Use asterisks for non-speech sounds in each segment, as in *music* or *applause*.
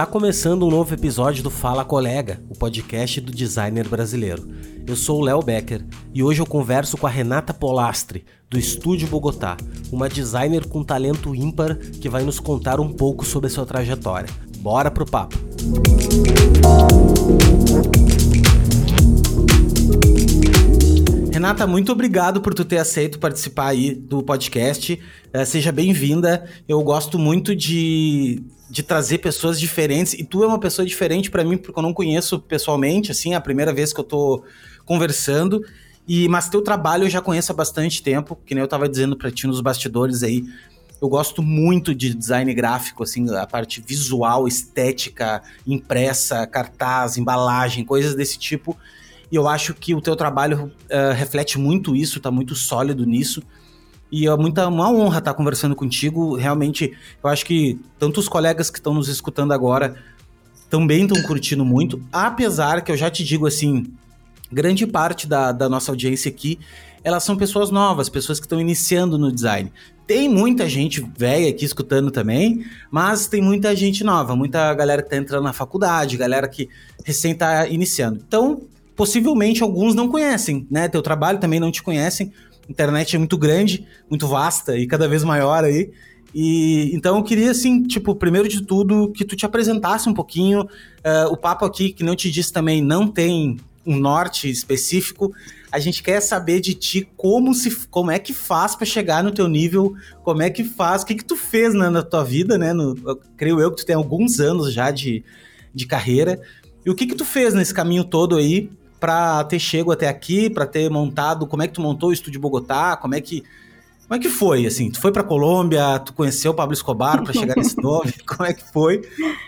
Está começando um novo episódio do Fala Colega, o podcast do designer brasileiro. Eu sou o Léo Becker e hoje eu converso com a Renata Polastre, do Estúdio Bogotá, uma designer com talento ímpar que vai nos contar um pouco sobre a sua trajetória. Bora pro papo! Renata, muito obrigado por tu ter aceito participar aí do podcast. Uh, seja bem-vinda. Eu gosto muito de, de trazer pessoas diferentes e tu é uma pessoa diferente para mim porque eu não conheço pessoalmente, assim, é a primeira vez que eu tô conversando. E mas teu trabalho eu já conheço há bastante tempo, que nem eu tava dizendo para ti nos bastidores aí. Eu gosto muito de design gráfico, assim, a parte visual, estética, impressa, cartaz, embalagem, coisas desse tipo. E eu acho que o teu trabalho uh, reflete muito isso, tá muito sólido nisso. E é muita, uma honra estar conversando contigo. Realmente, eu acho que tanto os colegas que estão nos escutando agora também estão curtindo muito. Apesar que eu já te digo assim, grande parte da, da nossa audiência aqui, elas são pessoas novas, pessoas que estão iniciando no design. Tem muita gente velha aqui escutando também, mas tem muita gente nova, muita galera que está entrando na faculdade, galera que recém está iniciando. Então, possivelmente alguns não conhecem, né? Teu trabalho também não te conhecem. A internet é muito grande, muito vasta e cada vez maior aí. E então eu queria, assim, tipo, primeiro de tudo, que tu te apresentasse um pouquinho. Uh, o papo aqui, que não te disse também, não tem um norte específico. A gente quer saber de ti como se como é que faz para chegar no teu nível, como é que faz, o que que tu fez na, na tua vida, né? No, eu, creio eu que tu tem alguns anos já de, de carreira. E o que que tu fez nesse caminho todo aí para ter chego até aqui, para ter montado, como é que tu montou o estúdio Bogotá, como é que como é que foi, assim? Tu foi pra Colômbia, tu conheceu o Pablo Escobar para chegar nesse *laughs* nome, como é que foi?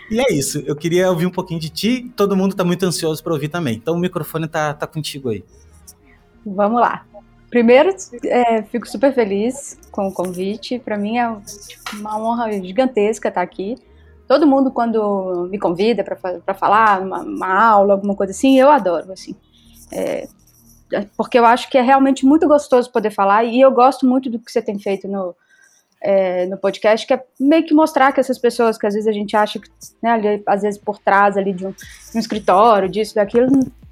E é isso, eu queria ouvir um pouquinho de ti, todo mundo tá muito ansioso para ouvir também. Então o microfone tá, tá contigo aí. Vamos lá. Primeiro, é, fico super feliz com o convite. Para mim é tipo, uma honra gigantesca estar aqui. Todo mundo, quando me convida para falar, uma, uma, aula, alguma coisa assim, eu adoro, assim. É, porque eu acho que é realmente muito gostoso poder falar, e eu gosto muito do que você tem feito no, é, no podcast, que é meio que mostrar que essas pessoas que às vezes a gente acha que, né, ali, às vezes por trás ali de um, de um escritório, disso, daquilo,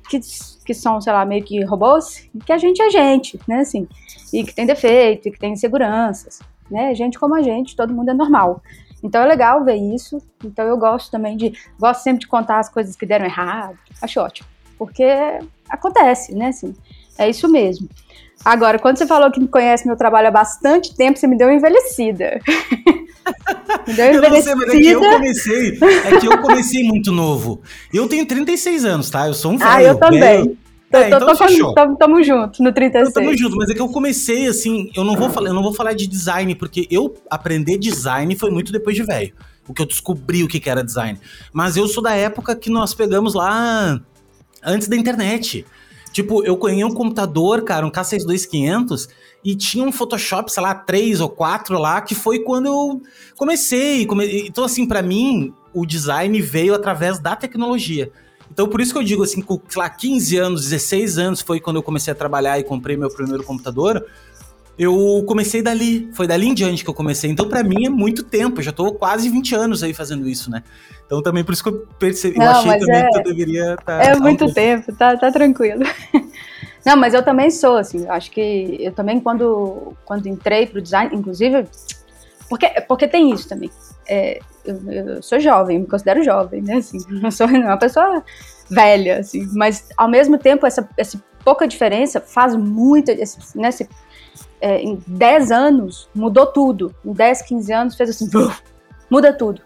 que, que são, sei lá, meio que robôs, que a gente é gente, né, assim, e que tem defeito, e que tem inseguranças, né, gente como a gente, todo mundo é normal. Então é legal ver isso. Então eu gosto também de. Gosto sempre de contar as coisas que deram errado. Acho ótimo. Porque acontece, né? Assim, é isso mesmo. Agora, quando você falou que me conhece meu trabalho há bastante tempo, você me deu envelhecida. *laughs* me deu envelhecida. Eu não sei, mas é que eu comecei. É que eu comecei muito novo. Eu tenho 36 anos, tá? Eu sou um velho. Ah, eu também. Velho. É, tô, então tô, tamo, tamo junto no 36. Então, tamo junto, mas é que eu comecei assim, eu não vou falar, eu não vou falar de design, porque eu aprender design foi muito depois de velho. O que eu descobri o que era design. Mas eu sou da época que nós pegamos lá antes da internet. Tipo, eu conheci um computador, cara, um K62500, e tinha um Photoshop, sei lá, três ou quatro lá, que foi quando eu comecei. Come... Então, assim, para mim, o design veio através da tecnologia. Então, por isso que eu digo assim, com, sei lá, 15 anos, 16 anos foi quando eu comecei a trabalhar e comprei meu primeiro computador. Eu comecei dali, foi dali em diante que eu comecei. Então, para mim é muito tempo, eu já tô quase 20 anos aí fazendo isso, né? Então, também por isso que eu percebi, Não, eu achei também é, que eu deveria estar. Tá, é muito tempo, tá, tá tranquilo. *laughs* Não, mas eu também sou, assim, acho que eu também, quando, quando entrei pro design, inclusive, porque, porque tem isso também. É, eu, eu, sou jovem, me considero jovem, né? Assim, *laughs* não sou uma pessoa velha, assim, mas ao mesmo tempo essa, essa pouca diferença faz muito, né? Esse, é, em 10 anos mudou tudo. Em 10, 15 anos fez assim, muda tudo.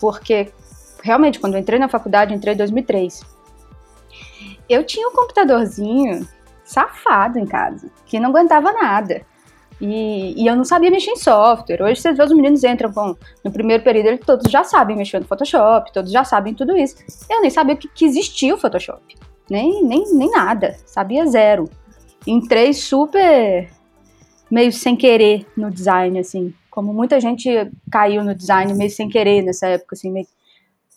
Porque realmente, quando eu entrei na faculdade, entrei em 2003. Eu tinha um computadorzinho safado em casa, que não aguentava nada. E, e, eu não sabia mexer em software. Hoje você vê os meninos entram com, no primeiro período, eles todos já sabem mexer no Photoshop, todos já sabem tudo isso. Eu nem sabia que, que existia o Photoshop. Nem, nem, nem nada. Sabia zero. Entrei super meio sem querer no design, assim. Como muita gente caiu no design meio sem querer nessa época, assim, meio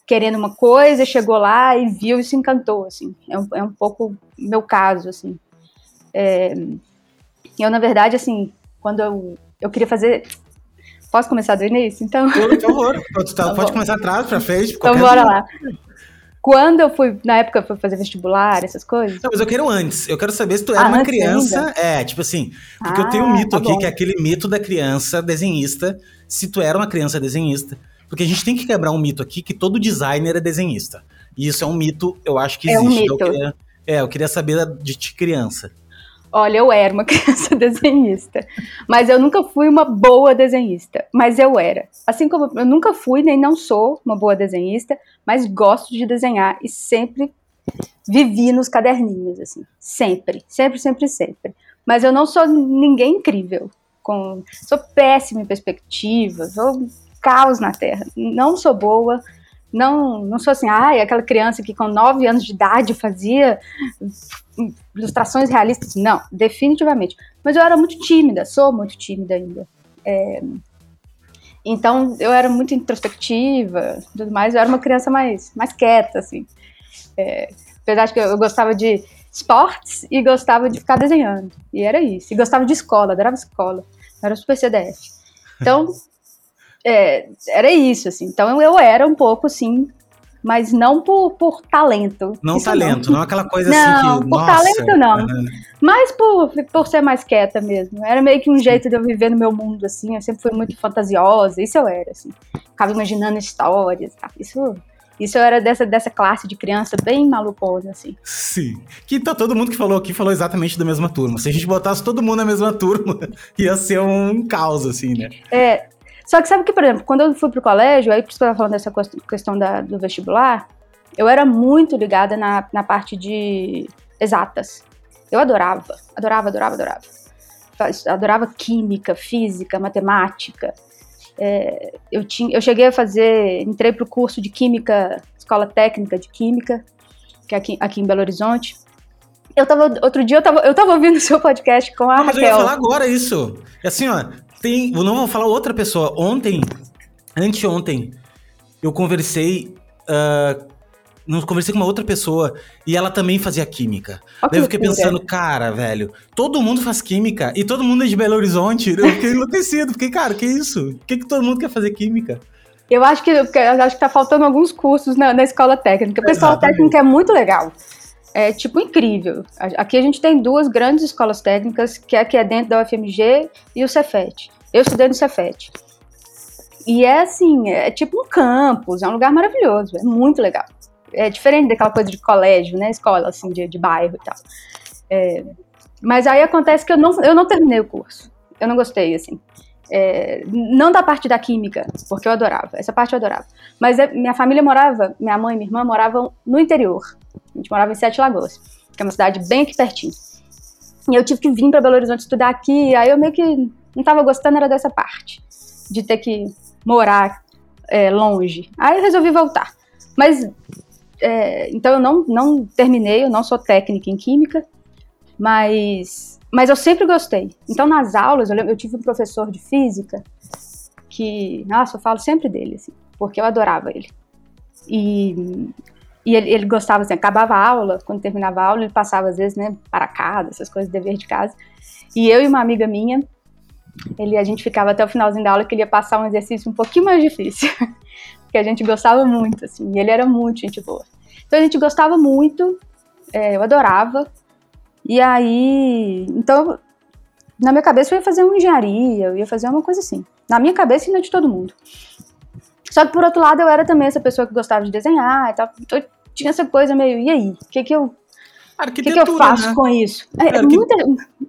querendo uma coisa, chegou lá e viu e se encantou, assim. É um, é um pouco meu caso, assim. É, eu, na verdade, assim, quando eu, eu queria fazer Posso começar do início, então? Por favor, *laughs* tá, pode começar atrás, pra frente. Então bora lá. Quando eu fui, na época, eu fui fazer vestibular, essas coisas. Não, mas eu quero antes. Eu quero saber se tu era ah, uma criança. Ainda? É, tipo assim. Porque ah, eu tenho um ah, mito tá aqui, bom. que é aquele mito da criança desenhista. Se tu era uma criança desenhista. Porque a gente tem que quebrar um mito aqui que todo designer é desenhista. E isso é um mito, eu acho que existe. É, um mito. Eu queria, é, eu queria saber de ti criança. Olha, eu era uma *laughs* criança desenhista, mas eu nunca fui uma boa desenhista, mas eu era. Assim como eu nunca fui nem não sou uma boa desenhista, mas gosto de desenhar e sempre vivi nos caderninhos, assim, sempre, sempre, sempre, sempre. Mas eu não sou ninguém incrível, com, sou péssima em perspectiva, sou caos na Terra, não sou boa, não, não sou assim, ai, aquela criança que com 9 anos de idade fazia ilustrações realistas. Não, definitivamente. Mas eu era muito tímida, sou muito tímida ainda. É, então eu era muito introspectiva, tudo mais. Eu era uma criança mais, mais quieta, assim. É, apesar de que eu gostava de esportes e gostava de ficar desenhando. E era isso. E gostava de escola, adorava escola. Eu era super CDF. Então, *laughs* é, era isso, assim. Então eu era um pouco, assim, mas não por, por talento. Não Isso talento, não. não aquela coisa não, assim que. Não, por nossa, talento não. É. Mas por, por ser mais quieta mesmo. Era meio que um jeito de eu viver no meu mundo, assim. Eu sempre fui muito fantasiosa, isso eu era, assim. Ficava imaginando histórias, tá? Isso. Isso eu era dessa, dessa classe de criança bem malucosa, assim. Sim. Que tá todo mundo que falou aqui falou exatamente da mesma turma. Se a gente botasse todo mundo na mesma turma, *laughs* ia ser um caos, assim, né? É, só que sabe que, por exemplo, quando eu fui pro colégio, aí por isso que eu tava falando dessa questão da, do vestibular, eu era muito ligada na, na parte de exatas. Eu adorava, adorava, adorava, adorava. Adorava química, física, matemática. É, eu, tinha, eu cheguei a fazer, entrei pro curso de química, escola técnica de química, que é aqui, aqui em Belo Horizonte. Eu tava, outro dia eu tava, eu tava ouvindo o seu podcast com a mas Raquel. eu ia falar agora isso. É assim, ó, tem. Eu não vou falar outra pessoa. Ontem, anteontem, eu conversei. Uh, não conversei com uma outra pessoa e ela também fazia química. Daí eu fiquei pensando, cara, velho, todo mundo faz química e todo mundo é de Belo Horizonte. Eu fiquei enlouquecido, fiquei, cara, que isso? Por que, que todo mundo quer fazer química? Eu acho que, eu acho que tá faltando alguns cursos na, na escola técnica. O pessoal técnico é muito legal. É, tipo, incrível. Aqui a gente tem duas grandes escolas técnicas, que é que é dentro da UFMG e o Cefet. Eu estudei no Cefet. E é assim, é tipo um campus, é um lugar maravilhoso, é muito legal. É diferente daquela coisa de colégio, né? Escola, assim, de, de bairro e tal. É, mas aí acontece que eu não, eu não terminei o curso. Eu não gostei, assim. É, não da parte da química, porque eu adorava. Essa parte eu adorava. Mas é, minha família morava, minha mãe e minha irmã moravam no interior. A gente morava em Sete Lagoas, que é uma cidade bem aqui pertinho. E eu tive que vir para Belo Horizonte estudar aqui, aí eu meio que não estava gostando era dessa parte, de ter que morar é, longe. Aí eu resolvi voltar. Mas, é, então eu não, não terminei, eu não sou técnica em química, mas, mas eu sempre gostei. Então nas aulas, eu, eu tive um professor de física que, nossa, eu falo sempre dele, assim, porque eu adorava ele. E, e ele, ele, gostava, assim, acabava a aula, quando terminava a aula, ele passava, às vezes, né, para casa, essas coisas, dever de casa. E eu e uma amiga minha, ele, a gente ficava até o finalzinho da aula, queria passar um exercício um pouquinho mais difícil, *laughs* porque a gente gostava muito, assim, e ele era muito gente boa. Então a gente gostava muito, é, eu adorava, e aí, então, na minha cabeça eu ia fazer uma engenharia, eu ia fazer uma coisa assim, na minha cabeça e na de todo mundo. Só que por outro lado eu era também essa pessoa que gostava de desenhar e tal, então tinha essa coisa meio, e aí, o que que eu o que, que, eu faço né? com isso? É, muita,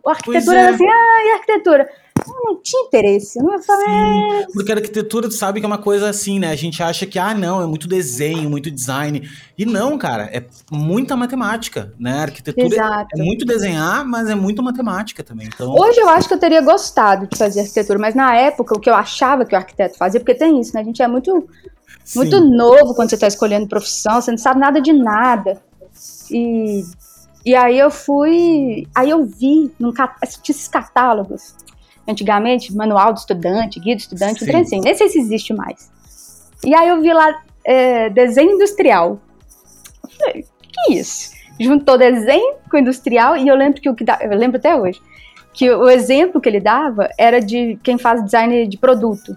a arquitetura é. assim, ah, e arquitetura? não tinha interesse. não falei... Sim, porque a arquitetura, tu sabe que é uma coisa assim, né? A gente acha que, ah, não, é muito desenho, muito design. E não, cara, é muita matemática, né? A arquitetura Exato. é muito desenhar, mas é muito matemática também. Então... Hoje eu acho que eu teria gostado de fazer arquitetura, mas na época o que eu achava que o arquiteto fazia, porque tem isso, né? A gente é muito, muito novo quando você está escolhendo profissão, você não sabe nada de nada. E e aí eu fui, aí eu vi num, esses catálogos antigamente, manual do estudante, guia do estudante, um trem assim, nem sei se existe mais. E aí eu vi lá é, desenho industrial. Eu falei, que isso? Juntou desenho com industrial e eu lembro que o que dá, eu lembro até hoje, que o exemplo que ele dava era de quem faz design de produto.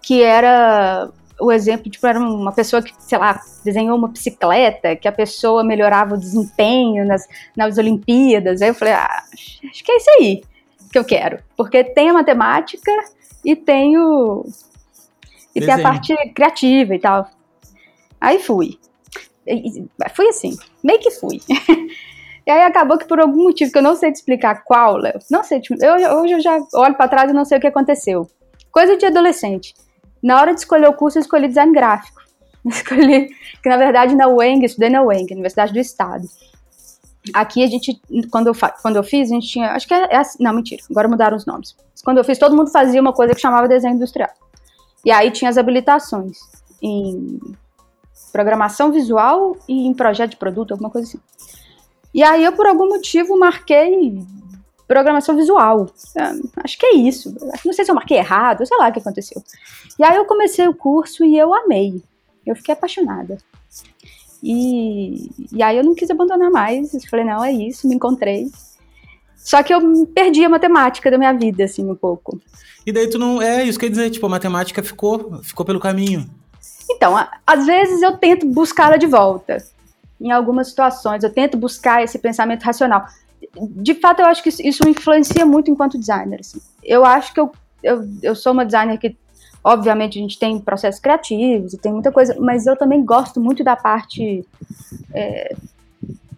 que era o exemplo, tipo, era uma pessoa que, sei lá, desenhou uma bicicleta, que a pessoa melhorava o desempenho nas, nas Olimpíadas. Aí eu falei, ah, acho que é isso aí que eu quero. Porque tem a matemática e tem o. E Desenho. tem a parte criativa e tal. Aí fui. E, fui assim, meio que fui. *laughs* e aí acabou que por algum motivo que eu não sei te explicar qual, Léo, não sei, tipo, eu, hoje eu já olho para trás e não sei o que aconteceu. Coisa de adolescente. Na hora de escolher o curso, eu escolhi design gráfico. *laughs* Escolhi, que na verdade na UENG, estudei na UENG, Universidade do Estado. Aqui a gente, quando eu, quando eu fiz, a gente tinha, acho que é, é não, mentira, agora mudaram os nomes. Quando eu fiz, todo mundo fazia uma coisa que chamava desenho industrial. E aí tinha as habilitações em programação visual e em projeto de produto, alguma coisa assim. E aí eu, por algum motivo, marquei programação visual. Acho que é isso. Não sei se eu marquei errado, sei lá o que aconteceu. E aí eu comecei o curso e eu amei. Eu fiquei apaixonada. E, e aí eu não quis abandonar mais. Falei, não, é isso, me encontrei. Só que eu perdi a matemática da minha vida, assim, um pouco. E daí tu não. É, isso quer dizer, tipo, a matemática ficou, ficou pelo caminho. Então, às vezes eu tento buscá-la de volta. Em algumas situações, eu tento buscar esse pensamento racional de fato, eu acho que isso influencia muito enquanto designer. Assim. Eu acho que eu, eu, eu sou uma designer que, obviamente, a gente tem processos criativos e tem muita coisa, mas eu também gosto muito da parte é,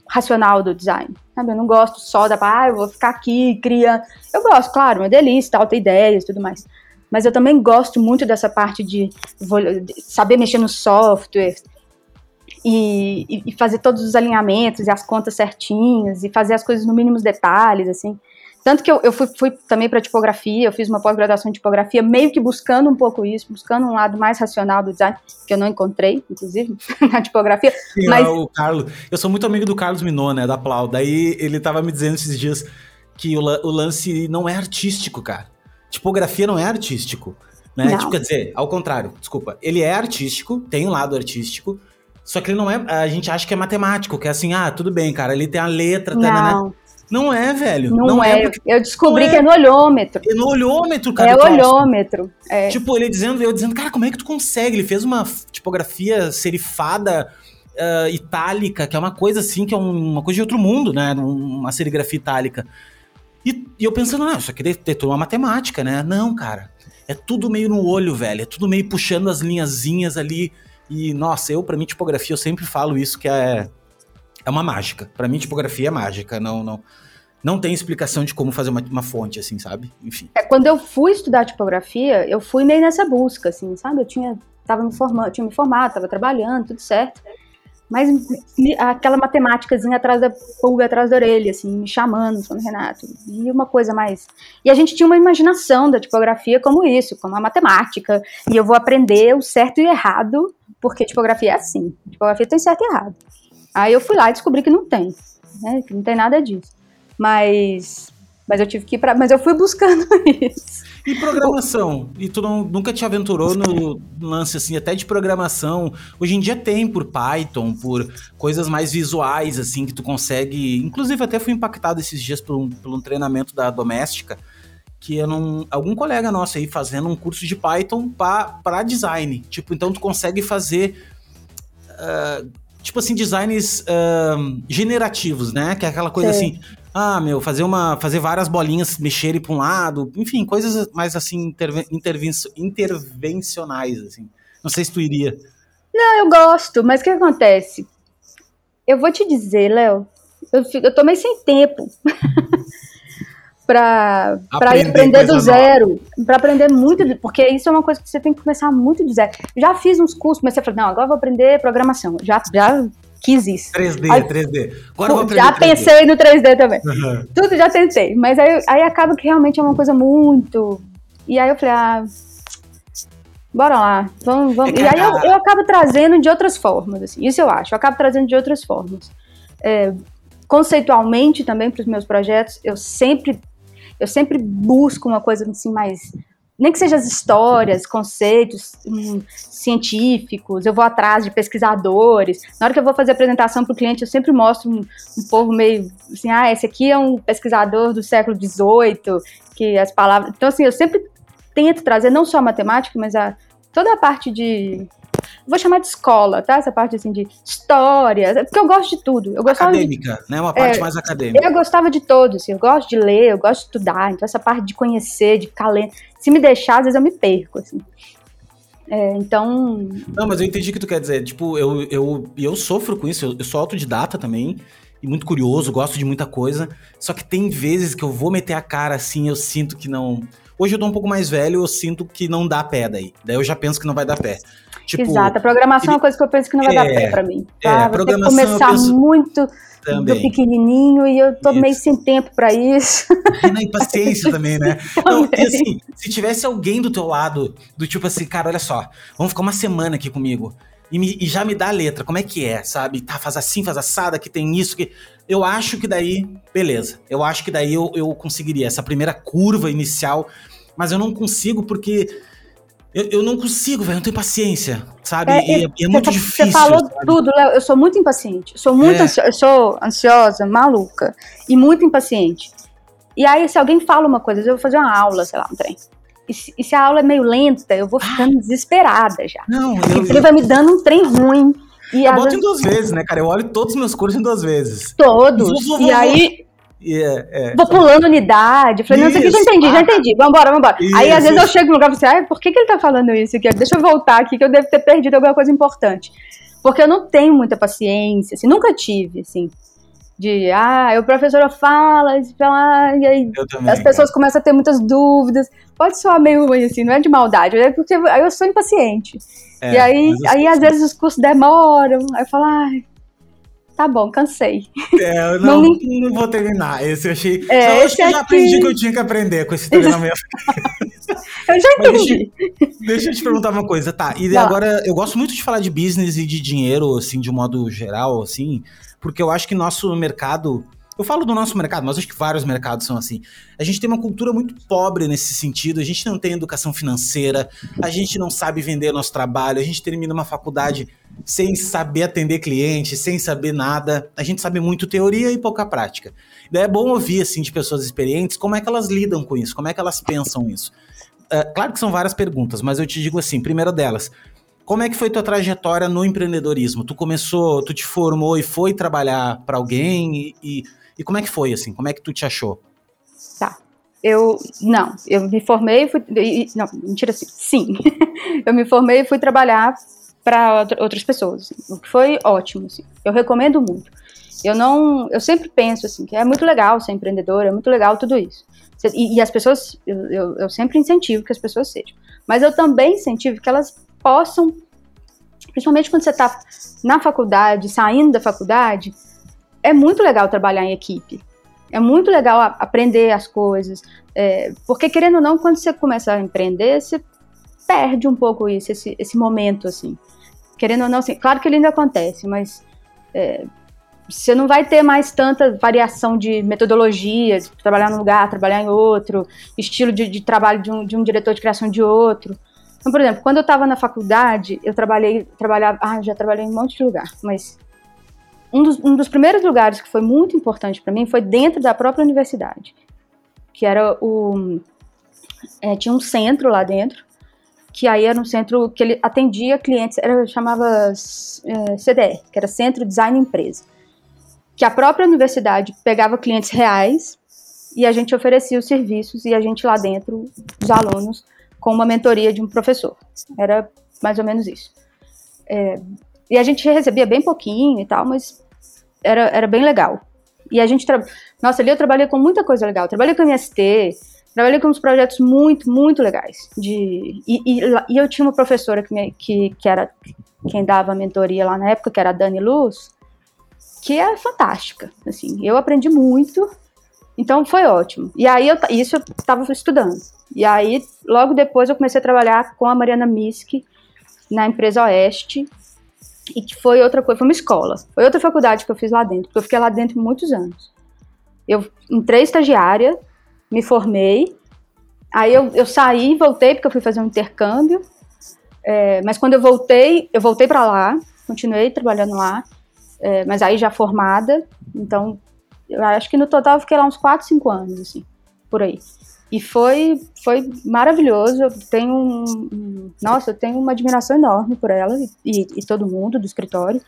racional do design. Sabe? Eu não gosto só da parte, ah, eu vou ficar aqui criando. Eu gosto, claro, uma delícia, tal, ter ideias e tudo mais. Mas eu também gosto muito dessa parte de, de saber mexer no software, e, e, fazer todos os alinhamentos e as contas certinhas e fazer as coisas no mínimos detalhes, assim. Tanto que eu, eu fui, fui também para tipografia, eu fiz uma pós-graduação em tipografia, meio que buscando um pouco isso, buscando um lado mais racional do design, que eu não encontrei, inclusive, *laughs* na tipografia. Sim, mas... o Carlos, eu sou muito amigo do Carlos Minot, né, da Plau, daí ele tava me dizendo esses dias que o, o lance não é artístico, cara. Tipografia não é artístico, né? Tipo, quer dizer, ao contrário, desculpa, ele é artístico, tem um lado artístico, só que ele não é. A gente acha que é matemático, que é assim, ah, tudo bem, cara, ali tem a letra, tá, né? não. Não é, velho. Não, não é. é eu descobri que é. é no olhômetro. É no olhômetro, cara. É olhômetro. É. Tipo, ele dizendo, eu dizendo, cara, como é que tu consegue? Ele fez uma tipografia serifada uh, itálica, que é uma coisa assim, que é uma coisa de outro mundo, né? Uma serigrafia itálica. E, e eu pensando, ah, isso aqui deve ter toda uma matemática, né? Não, cara. É tudo meio no olho, velho. É tudo meio puxando as linhazinhas ali. E, nossa, eu, para mim, tipografia, eu sempre falo isso que é, é uma mágica. para mim, tipografia é mágica. Não, não, não tem explicação de como fazer uma, uma fonte, assim, sabe? Enfim. É, quando eu fui estudar tipografia, eu fui meio nessa busca, assim, sabe? Eu tinha, tava me formando, tinha me formado, tava trabalhando, tudo certo. Mas aquela matemáticazinha atrás da pulga atrás da orelha, assim, me chamando, falando, Renato, e uma coisa mais. E a gente tinha uma imaginação da tipografia como isso, como a matemática, e eu vou aprender o certo e o errado porque tipografia é assim. Tipografia tem certo e errado. Aí eu fui lá e descobri que não tem, né? Que não tem nada disso. Mas, mas eu tive que ir pra, mas eu fui buscando *laughs* isso. E programação? E tu não, nunca te aventurou no lance assim, até de programação? Hoje em dia tem por Python, por coisas mais visuais, assim, que tu consegue. Inclusive, até fui impactado esses dias por um, por um treinamento da doméstica que eu não, algum colega nosso aí fazendo um curso de Python para design. Tipo, então tu consegue fazer uh, tipo assim designs uh, generativos, né? Que é aquela coisa assim, ah, meu, fazer uma fazer várias bolinhas mexerem para um lado, enfim, coisas mais assim interven, interven, intervencionais assim. Não sei se tu iria. Não, eu gosto, mas o que acontece? Eu vou te dizer, Léo, eu, eu tô meio sem tempo. *laughs* para aprender, aprender do zero, para aprender muito, porque isso é uma coisa que você tem que começar muito do zero. Já fiz uns cursos, mas você falou, não, agora vou aprender programação. Já, já quis isso. 3D, aí, 3D. Agora vou aprender Já 3D. pensei no 3D também. Uhum. Tudo já tentei, mas aí, aí acaba que realmente é uma coisa muito. E aí eu falei, ah, bora lá, vamos, vamos. É e aí eu, eu acabo trazendo de outras formas, assim, isso eu acho, eu acabo trazendo de outras formas. É, conceitualmente também para os meus projetos, eu sempre eu sempre busco uma coisa assim mais nem que seja as histórias, conceitos hum, científicos, eu vou atrás de pesquisadores. Na hora que eu vou fazer apresentação para o cliente, eu sempre mostro um, um, povo meio assim, ah, esse aqui é um pesquisador do século XVIII, que as palavras. Então, assim, eu sempre tento trazer não só a matemática, mas a, toda a parte de vou chamar de escola, tá? Essa parte assim de história, porque eu gosto de tudo. Eu gostava acadêmica, de, né? Uma parte é, mais acadêmica. Eu gostava de todos, assim, eu gosto de ler, eu gosto de estudar, então essa parte de conhecer, de ficar lendo, se me deixar, às vezes eu me perco, assim. É, então. Não, mas eu entendi o que tu quer dizer. Tipo, eu, eu, eu sofro com isso, eu, eu sou autodidata também e muito curioso, gosto de muita coisa. Só que tem vezes que eu vou meter a cara assim, eu sinto que não. Hoje eu tô um pouco mais velho, eu sinto que não dá pé daí. Daí eu já penso que não vai dar pé. Tipo, Exato, a programação ele... é uma coisa que eu penso que não vai é, dar pé pra mim. Tá? É, Vai ter que começar penso... muito também. do pequenininho e eu tô isso. meio sem tempo para isso. E na impaciência *laughs* também, né? Não, e assim, se tivesse alguém do teu lado, do tipo assim, cara, olha só, vamos ficar uma semana aqui comigo. E, me, e, já me dá a letra, como é que é, sabe? Tá, faz assim, faz assada, que tem isso, que. Eu acho que daí, beleza. Eu acho que daí eu, eu conseguiria essa primeira curva inicial, mas eu não consigo porque eu, eu não consigo, velho, não tenho paciência, sabe? É, e, é, é muito difícil. Você falou sabe? tudo, Léo. Eu sou muito impaciente. Sou muito é. ansiosa, eu sou ansiosa, maluca e muito impaciente. E aí, se alguém fala uma coisa, eu vou fazer uma aula, sei lá, um trem. E se, e se a aula é meio lenta, eu vou ficando ah. desesperada já. Não, eu, ele vai me dando um trem ruim. E eu boto vezes... em duas vezes, né, cara? Eu olho todos os meus cursos em duas vezes. Todos. Vou, vou, e aí, Yeah, é. Vou pulando unidade. Falei, não, isso aqui já entendi, já entendi. Vambora, vambora. Isso, Aí às vezes isso. eu chego no lugar e falo assim, ah, por que, que ele tá falando isso aqui? Deixa eu voltar aqui que eu devo ter perdido alguma coisa importante. Porque eu não tenho muita paciência, assim, nunca tive, assim. De, ah, o professor fala, fala e aí também, as pessoas cara. começam a ter muitas dúvidas. Pode soar meio ruim, assim, não é de maldade, é porque aí eu sou impaciente. É, e aí, aí às vezes os cursos demoram, aí eu falo, ai, tá bom, cansei. É, eu não, não, não vou terminar. Esse eu achei. É, Só acho que eu já aprendi o que eu tinha que aprender com esse treinamento. *laughs* eu já entendi. Deixa, deixa, eu te perguntar uma coisa, tá? E agora, eu gosto muito de falar de business e de dinheiro, assim, de um modo geral, assim, porque eu acho que nosso mercado eu falo do nosso mercado, mas acho que vários mercados são assim. A gente tem uma cultura muito pobre nesse sentido, a gente não tem educação financeira, a gente não sabe vender nosso trabalho, a gente termina uma faculdade sem saber atender cliente, sem saber nada. A gente sabe muito teoria e pouca prática. Daí é bom ouvir assim de pessoas experientes como é que elas lidam com isso, como é que elas pensam isso. Uh, claro que são várias perguntas, mas eu te digo assim, primeira delas, como é que foi tua trajetória no empreendedorismo? Tu começou, tu te formou e foi trabalhar para alguém e, e e como é que foi, assim? Como é que tu te achou? Tá. Eu, não, eu me formei fui, não, mentira assim, sim. *laughs* eu me formei e fui trabalhar para outras pessoas, assim, o que foi ótimo, assim. Eu recomendo muito. Eu não, eu sempre penso assim que é muito legal ser empreendedor, é muito legal tudo isso. E, e as pessoas, eu, eu, eu, sempre incentivo que as pessoas sejam. Mas eu também incentivo que elas possam, principalmente quando você está na faculdade, saindo da faculdade, é muito legal trabalhar em equipe. É muito legal aprender as coisas. É, porque, querendo ou não, quando você começa a empreender, você perde um pouco isso, esse, esse momento, assim. Querendo ou não, assim, claro que ele ainda acontece, mas é, você não vai ter mais tanta variação de metodologia, de trabalhar num lugar, trabalhar em outro, estilo de, de trabalho de um, de um, diretor de criação de outro. Então, por exemplo, quando eu estava na faculdade, eu trabalhei, trabalhava, ah, já trabalhei em um monte de lugar, mas um dos, um dos primeiros lugares que foi muito importante para mim foi dentro da própria universidade, que era o é, tinha um centro lá dentro, que aí era um centro que ele atendia clientes, era chamava é, CDR, que era Centro Design Empresa, que a própria universidade pegava clientes reais e a gente oferecia os serviços e a gente lá dentro, os alunos, com uma mentoria de um professor. Era mais ou menos isso. É, e a gente recebia bem pouquinho e tal, mas era, era bem legal. E a gente. Tra... Nossa, ali eu trabalhei com muita coisa legal. Trabalhei com MST, trabalhei com uns projetos muito, muito legais. De... E, e, e eu tinha uma professora que, me, que, que era quem dava a mentoria lá na época, que era a Dani Luz, que é fantástica. Assim, eu aprendi muito, então foi ótimo. E aí, eu, isso eu estava estudando. E aí, logo depois, eu comecei a trabalhar com a Mariana Miski na empresa Oeste, e que foi outra coisa, foi uma escola. Foi outra faculdade que eu fiz lá dentro, porque eu fiquei lá dentro muitos anos. Eu entrei estagiária, me formei, aí eu, eu saí, voltei porque eu fui fazer um intercâmbio, é, mas quando eu voltei, eu voltei para lá, continuei trabalhando lá, é, mas aí já formada, então eu acho que no total eu fiquei lá uns 4, 5 anos, assim. por aí. E foi, foi maravilhoso. Eu tenho um, nossa, eu tenho uma admiração enorme por ela e, e todo mundo do escritório.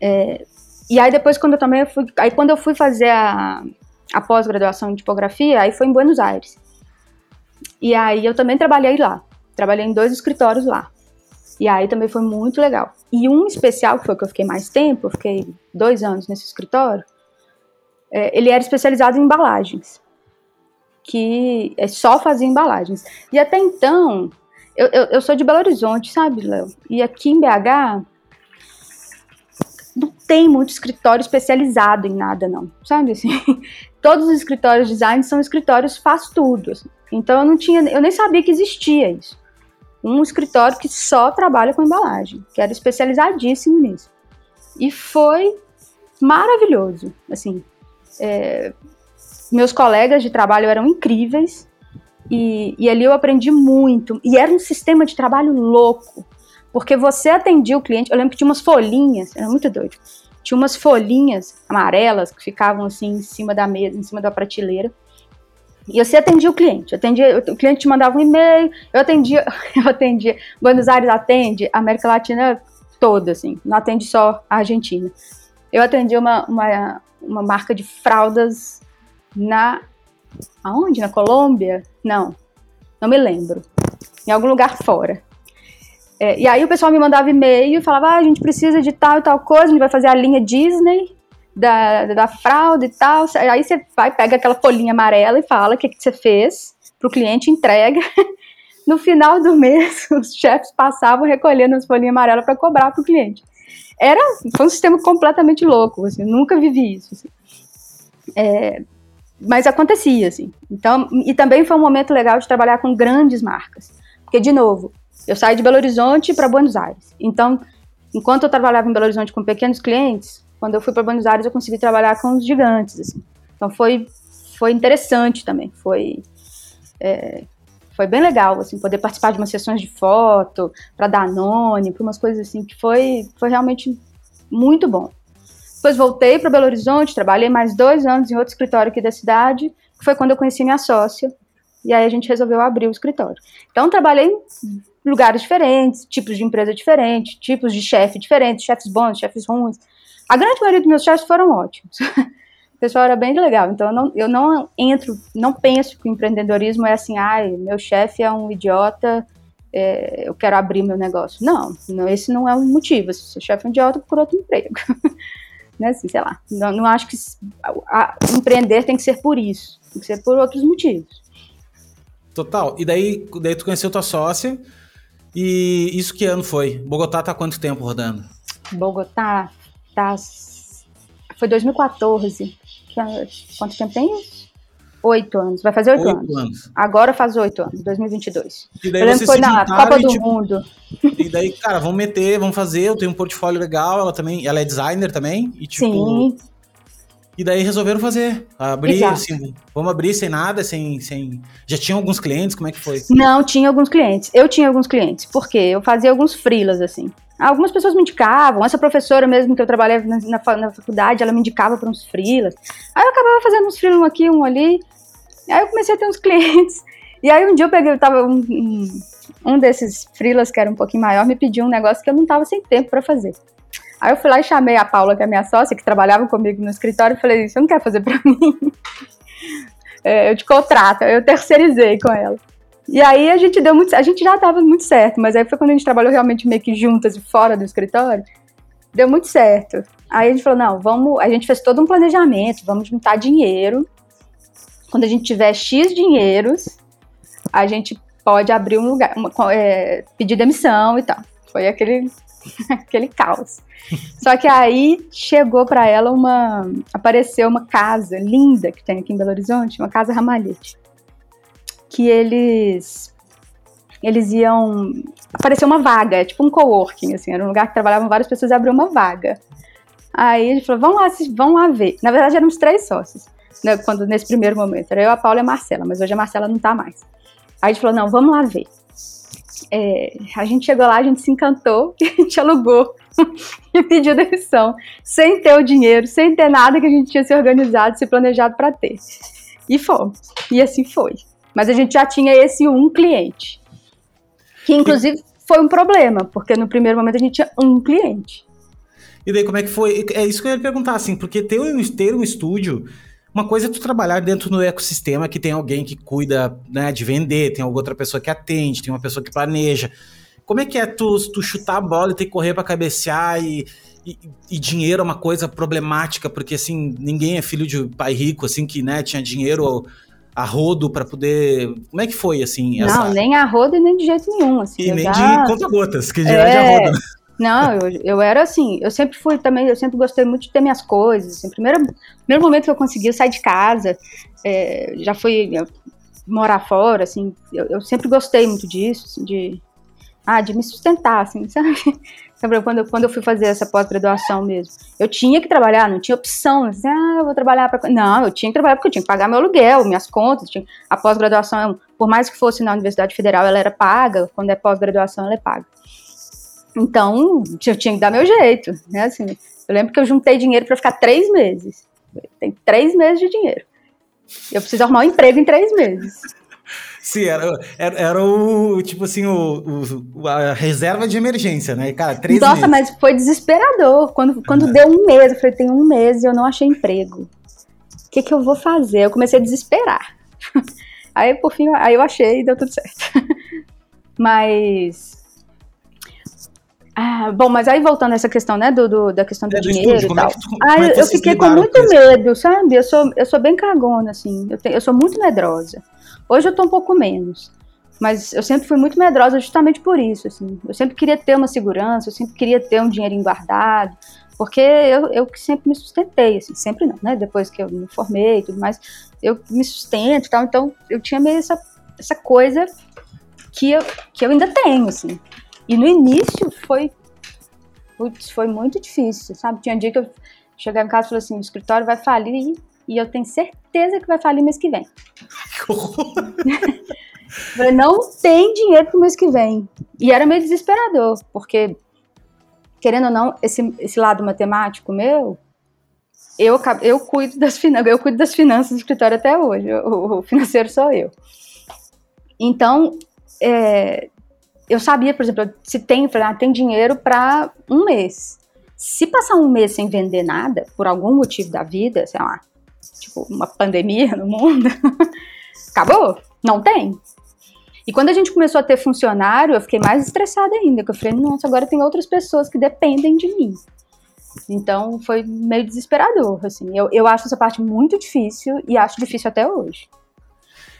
É, e aí depois quando eu também fui, aí quando eu fui fazer a, a pós-graduação em tipografia, aí foi em Buenos Aires. E aí eu também trabalhei lá. Trabalhei em dois escritórios lá. E aí também foi muito legal. E um especial, que foi que eu fiquei mais tempo, eu fiquei dois anos nesse escritório, é, ele era especializado em embalagens. Que é só fazia embalagens. E até então, eu, eu, eu sou de Belo Horizonte, sabe, Léo? E aqui em BH, não tem muito escritório especializado em nada, não. Sabe assim? *laughs* Todos os escritórios de design são escritórios faz tudo. Assim. Então eu não tinha, eu nem sabia que existia isso. Um escritório que só trabalha com embalagem, que era especializadíssimo nisso. E foi maravilhoso, assim. É, meus colegas de trabalho eram incríveis e, e ali eu aprendi muito. E era um sistema de trabalho louco, porque você atendia o cliente. Eu lembro que tinha umas folhinhas, era muito doido. Tinha umas folhinhas amarelas que ficavam assim em cima da mesa, em cima da prateleira. E você atendia o cliente. Atendia, o cliente te mandava um e-mail, eu atendia, *laughs* eu atendia. Buenos Aires atende América Latina toda, assim, não atende só a Argentina. Eu atendi uma, uma, uma marca de fraldas na. Aonde? Na Colômbia? Não, não me lembro. Em algum lugar fora. É, e aí o pessoal me mandava e-mail e falava: ah, a gente precisa de tal e tal coisa, a gente vai fazer a linha Disney da, da fraude e tal. Aí você vai, pega aquela folhinha amarela e fala o que, que você fez para o cliente, entrega. *laughs* No final do mês, *laughs* os chefes passavam recolhendo as folhinhas amarelas para cobrar para o cliente. Era, foi um sistema completamente louco, assim, nunca vivi isso. Assim. É, mas acontecia, assim. Então, e também foi um momento legal de trabalhar com grandes marcas. Porque, de novo, eu saí de Belo Horizonte para Buenos Aires. Então, enquanto eu trabalhava em Belo Horizonte com pequenos clientes, quando eu fui para Buenos Aires eu consegui trabalhar com os gigantes. Assim. Então foi foi interessante também. Foi é, foi bem legal assim poder participar de umas sessões de foto para Danone, para umas coisas assim que foi foi realmente muito bom. Depois voltei para Belo Horizonte, trabalhei mais dois anos em outro escritório aqui da cidade, que foi quando eu conheci minha sócia. E aí a gente resolveu abrir o escritório. Então trabalhei em lugares diferentes, tipos de empresa diferentes, tipos de chefe diferentes, chefes bons, chefes ruins. A grande maioria dos meus chefes foram ótimos. *laughs* o pessoal era bem legal. Então eu não, eu não entro, não penso que o empreendedorismo é assim, ai, meu chefe é um idiota, é, eu quero abrir meu negócio. Não, não, esse não é o motivo. Se o seu chefe é um idiota, procura outro emprego. *laughs* né, assim, sei lá. Não, não acho que a, a, empreender tem que ser por isso. Tem que ser por outros motivos. Total. E daí, daí tu conheceu tua sócia. E isso que ano foi? Bogotá tá quanto tempo rodando? Bogotá tá. Foi 2014. Quanto tempo tem? Oito anos. Vai fazer oito, anos. anos. Agora faz oito anos, 2022. E daí que foi na Copa do tipo, Mundo. E daí, cara, vamos meter, vamos fazer. Eu tenho um portfólio legal. Ela também, ela é designer também. E, tipo, Sim. E daí resolveram fazer. Abrir, assim, vamos abrir sem nada, sem, sem. Já tinha alguns clientes? Como é que foi? Não, tinha alguns clientes. Eu tinha alguns clientes. Por quê? Eu fazia alguns freelas, assim. Algumas pessoas me indicavam, essa professora mesmo que eu trabalhei na, na, na faculdade, ela me indicava para uns freelas. Aí eu acabava fazendo uns freelas um aqui, um ali. Aí eu comecei a ter uns clientes. E aí um dia eu peguei, eu tava um, um, desses freelas que era um pouquinho maior, me pediu um negócio que eu não tava sem tempo para fazer. Aí eu fui lá e chamei a Paula, que é minha sócia, que trabalhava comigo no escritório, e falei: Você não quer fazer para *laughs* mim? É, eu te contrato, eu terceirizei com ela. E aí a gente deu muito, a gente já dava muito certo, mas aí foi quando a gente trabalhou realmente meio que juntas e fora do escritório, deu muito certo. Aí a gente falou, não, vamos, a gente fez todo um planejamento, vamos juntar dinheiro. Quando a gente tiver X dinheiros, a gente pode abrir um lugar, uma, é, pedir demissão e tal. Foi aquele, *laughs* aquele caos. Só que aí chegou para ela uma, apareceu uma casa linda que tem aqui em Belo Horizonte, uma casa ramalhete que eles eles iam apareceu uma vaga, tipo um coworking, assim, era um lugar que trabalhavam várias pessoas e abriu uma vaga. Aí ele falou, vamos lá, vamos lá ver. Na verdade, éramos três sócios, né, quando, nesse primeiro momento. Era eu, a Paula e a Marcela, mas hoje a Marcela não tá mais. Aí a gente falou, não, vamos lá ver. É, a gente chegou lá, a gente se encantou, e *laughs* a gente alugou *laughs* e pediu demissão, sem ter o dinheiro, sem ter nada que a gente tinha se organizado, se planejado para ter. E fomos. E assim foi. Mas a gente já tinha esse um cliente. Que inclusive foi um problema, porque no primeiro momento a gente tinha um cliente. E daí como é que foi? É isso que eu ia perguntar, assim, porque ter um, ter um estúdio, uma coisa é tu trabalhar dentro do ecossistema que tem alguém que cuida né, de vender, tem outra pessoa que atende, tem uma pessoa que planeja. Como é que é tu, tu chutar a bola e ter que correr para cabecear e, e, e, dinheiro é uma coisa problemática, porque assim, ninguém é filho de pai rico, assim, que né, tinha dinheiro a rodo para poder. Como é que foi assim? Essa... Não, nem a rodo e nem de jeito nenhum. Assim, e nem já... de conta-gotas, que dirá é... de a rodo. Não, eu, eu era assim, eu sempre fui também, eu sempre gostei muito de ter minhas coisas. Assim, primeiro, primeiro momento que eu consegui, eu sair de casa, é, já fui morar fora, assim, eu, eu, sempre gostei muito disso, assim, de, ah, de me sustentar, assim, *laughs* sabe? Sabe, quando, eu, quando eu fui fazer essa pós-graduação mesmo, eu tinha que trabalhar, não tinha opção. Assim, ah, eu vou trabalhar para. Não, eu tinha que trabalhar porque eu tinha que pagar meu aluguel, minhas contas. Tinha... A pós-graduação, por mais que fosse na Universidade Federal, ela era paga. Quando é pós-graduação, ela é paga. Então, eu tinha que dar meu jeito, né? Assim, eu lembro que eu juntei dinheiro para ficar três meses. Tem três meses de dinheiro. Eu preciso arrumar um emprego em três meses. Sim, era, era, era, o, tipo assim, o, o, a reserva de emergência, né? Cara, três Nossa, meses. mas foi desesperador. Quando, quando uhum. deu um mês, eu falei, tem um mês e eu não achei emprego. O que, que eu vou fazer? Eu comecei a desesperar. *laughs* Aí, por fim, aí eu achei e deu tudo certo. *laughs* Mas... Ah, bom, mas aí voltando a essa questão, né, do, do da questão do é, dinheiro estúdio, e tal. É tu, ah, eu, eu fiquei com muito medo, sabe? Eu sou, eu sou bem cagona, assim. Eu, tenho, eu sou muito medrosa. Hoje eu tô um pouco menos. Mas eu sempre fui muito medrosa justamente por isso, assim. Eu sempre queria ter uma segurança, eu sempre queria ter um dinheirinho guardado, porque eu, eu sempre me sustentei, assim, sempre não, né? Depois que eu me formei e tudo mais, eu me sustento e tal, então eu tinha meio essa, essa coisa que eu, que eu ainda tenho, assim. E no início foi, putz, foi muito difícil, sabe? Tinha um dia que eu chegava em casa e falei assim, o escritório vai falir e eu tenho certeza que vai falir mês que vem. *laughs* Falei, não tem dinheiro pro mês que vem. E era meio desesperador, porque, querendo ou não, esse, esse lado matemático meu, eu, eu, cuido das finanças, eu cuido das finanças do escritório até hoje. O, o financeiro sou eu. Então, é, eu sabia, por exemplo, se tem, ah, tem dinheiro para um mês. Se passar um mês sem vender nada, por algum motivo da vida, sei lá, tipo, uma pandemia no mundo, *laughs* acabou? Não tem. E quando a gente começou a ter funcionário, eu fiquei mais estressada ainda, que eu falei, nossa, agora tem outras pessoas que dependem de mim. Então foi meio desesperador, assim. Eu, eu acho essa parte muito difícil e acho difícil até hoje.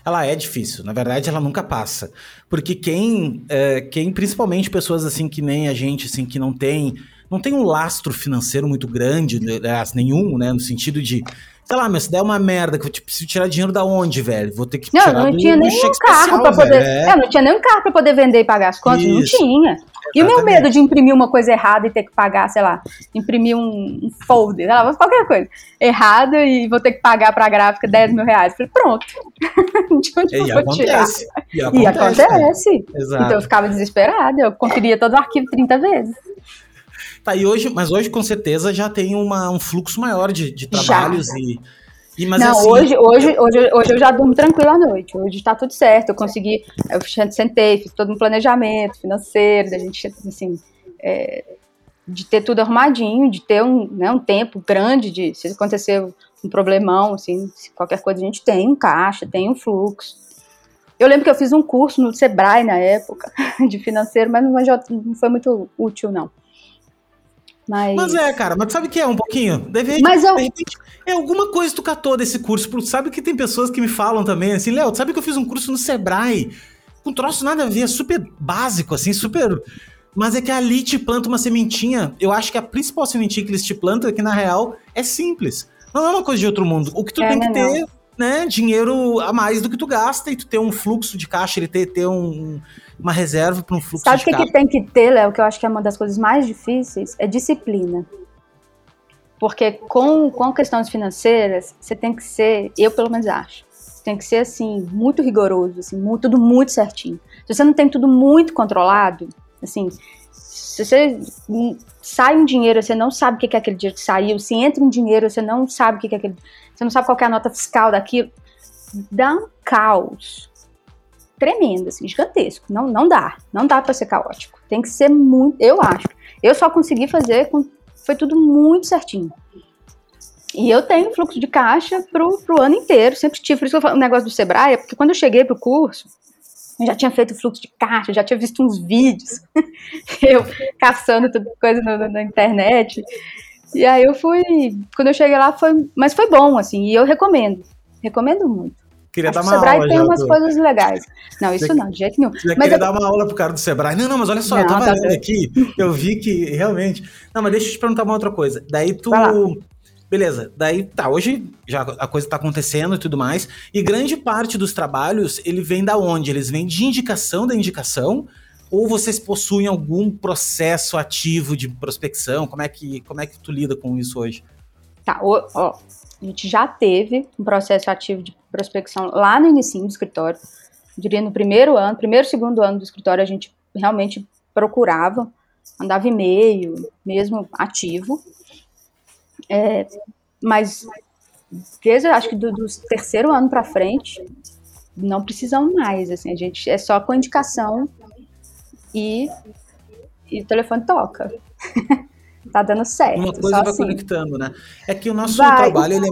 Ela é difícil, na verdade ela nunca passa. Porque quem, é, quem principalmente pessoas assim que nem a gente, assim, que não tem, não tem um lastro financeiro muito grande, né, nenhum, né, no sentido de sei lá, mas se der uma merda, que eu tipo, preciso tirar dinheiro da onde, velho? Vou ter que não, tirar não do, tinha nem um carro para poder. É. é. não tinha nem um carro para poder vender e pagar as contas, Isso. não tinha. E o meu medo de imprimir uma coisa errada e ter que pagar, sei lá, imprimir um, um folder, sei lá, qualquer coisa, errado e vou ter que pagar pra gráfica 10 mil reais. Falei, pronto. *laughs* de onde e, acontece. e acontece. E acontece. Né? Então eu ficava desesperada, eu conferia todo o arquivo 30 vezes. Tá, e hoje, mas hoje com certeza já tem uma, um fluxo maior de, de trabalhos já. e. E, mas não, assim, hoje, hoje, hoje, hoje eu já durmo tranquilo à noite. Hoje tá tudo certo. Eu consegui, eu sentei, fiz todo um planejamento financeiro, da gente, assim, é, de ter tudo arrumadinho, de ter um, né, um tempo grande de se acontecer um problemão, assim, qualquer coisa a gente tem um caixa, tem um fluxo. Eu lembro que eu fiz um curso no Sebrae na época *laughs* de financeiro, mas não foi muito útil, não. Mas... mas é, cara, mas sabe o que é um pouquinho? Deve, mas eu... é alguma coisa que tu catou desse curso. Sabe que tem pessoas que me falam também, assim, Léo, sabe que eu fiz um curso no Sebrae? Com um troço nada a ver, super básico, assim, super. Mas é que ali te planta uma sementinha. Eu acho que a principal sementinha que eles te plantam é que, na real, é simples. Não é uma coisa de outro mundo. O que tu é, tem que ter, né, dinheiro a mais do que tu gasta e tu ter um fluxo de caixa, ele ter, ter um, uma reserva para um fluxo Sabe o que, que tem que ter, Léo, que eu acho que é uma das coisas mais difíceis? É disciplina. Porque com, com questões financeiras, você tem que ser, eu pelo menos acho, tem que ser assim, muito rigoroso, assim, muito, tudo muito certinho. Se você não tem tudo muito controlado, assim, se você sai um dinheiro, você não sabe o que é aquele dinheiro que saiu, se entra um dinheiro, você não sabe o que é aquele. Você não sabe qual é a nota fiscal daquilo dá um caos tremendo, assim, gigantesco. Não, não dá, não dá para ser caótico. Tem que ser muito, eu acho. Eu só consegui fazer com, foi tudo muito certinho. E eu tenho fluxo de caixa pro, pro ano inteiro, sempre tive. Por isso que eu falo o negócio do Sebrae, porque quando eu cheguei pro curso, eu já tinha feito fluxo de caixa, já tinha visto uns vídeos, *laughs* eu caçando tudo coisa na, na, internet. E aí eu fui, quando eu cheguei lá foi, mas foi bom assim, e eu recomendo. Recomendo muito. Queria Acho dar uma o Sebrae aula tem já umas do- coisas legais. *laughs* Não, isso Você- não, de jeito nenhum. Já Mas queria eu- dar uma aula pro cara do Sebrae. Não, não, mas olha só, eu Não, tava tá bem. aqui, eu vi que realmente. Não, mas deixa eu te perguntar uma outra coisa. Daí tu. Beleza, daí tá, hoje já a coisa tá acontecendo e tudo mais. E grande parte dos trabalhos, ele vem da onde? Eles vêm de indicação da indicação? Ou vocês possuem algum processo ativo de prospecção? Como é que, como é que tu lida com isso hoje? Tá, ó, a gente já teve um processo ativo de prospecção lá no início do escritório. Eu diria no primeiro ano, primeiro, segundo ano do escritório, a gente realmente procurava, mandava e-mail, mesmo ativo. É, mas desde, acho que do, do terceiro ano para frente, não precisamos mais, assim, a gente é só com indicação e, e o telefone toca. *laughs* tá dando certo. Uma coisa vai assim. conectando, né? É que o nosso Vai. trabalho, ele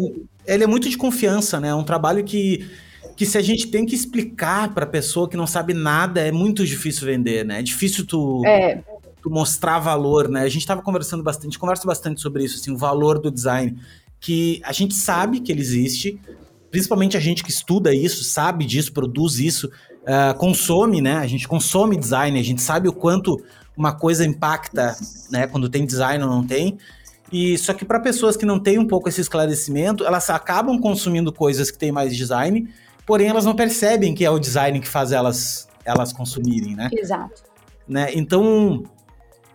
é, ele é muito de confiança, né? É um trabalho que, que se a gente tem que explicar pra pessoa que não sabe nada, é muito difícil vender, né? É difícil tu, É, tu mostrar valor, né? A gente tava conversando bastante, conversa bastante sobre isso, assim, o valor do design, que a gente sabe que ele existe, principalmente a gente que estuda isso, sabe disso, produz isso, ah, consome, né? A gente consome design, a gente sabe o quanto uma coisa impacta, né? Quando tem design ou não tem. E só que para pessoas que não têm um pouco esse esclarecimento, elas acabam consumindo coisas que têm mais design, porém elas não percebem que é o design que faz elas elas consumirem, né? exato. né? Então,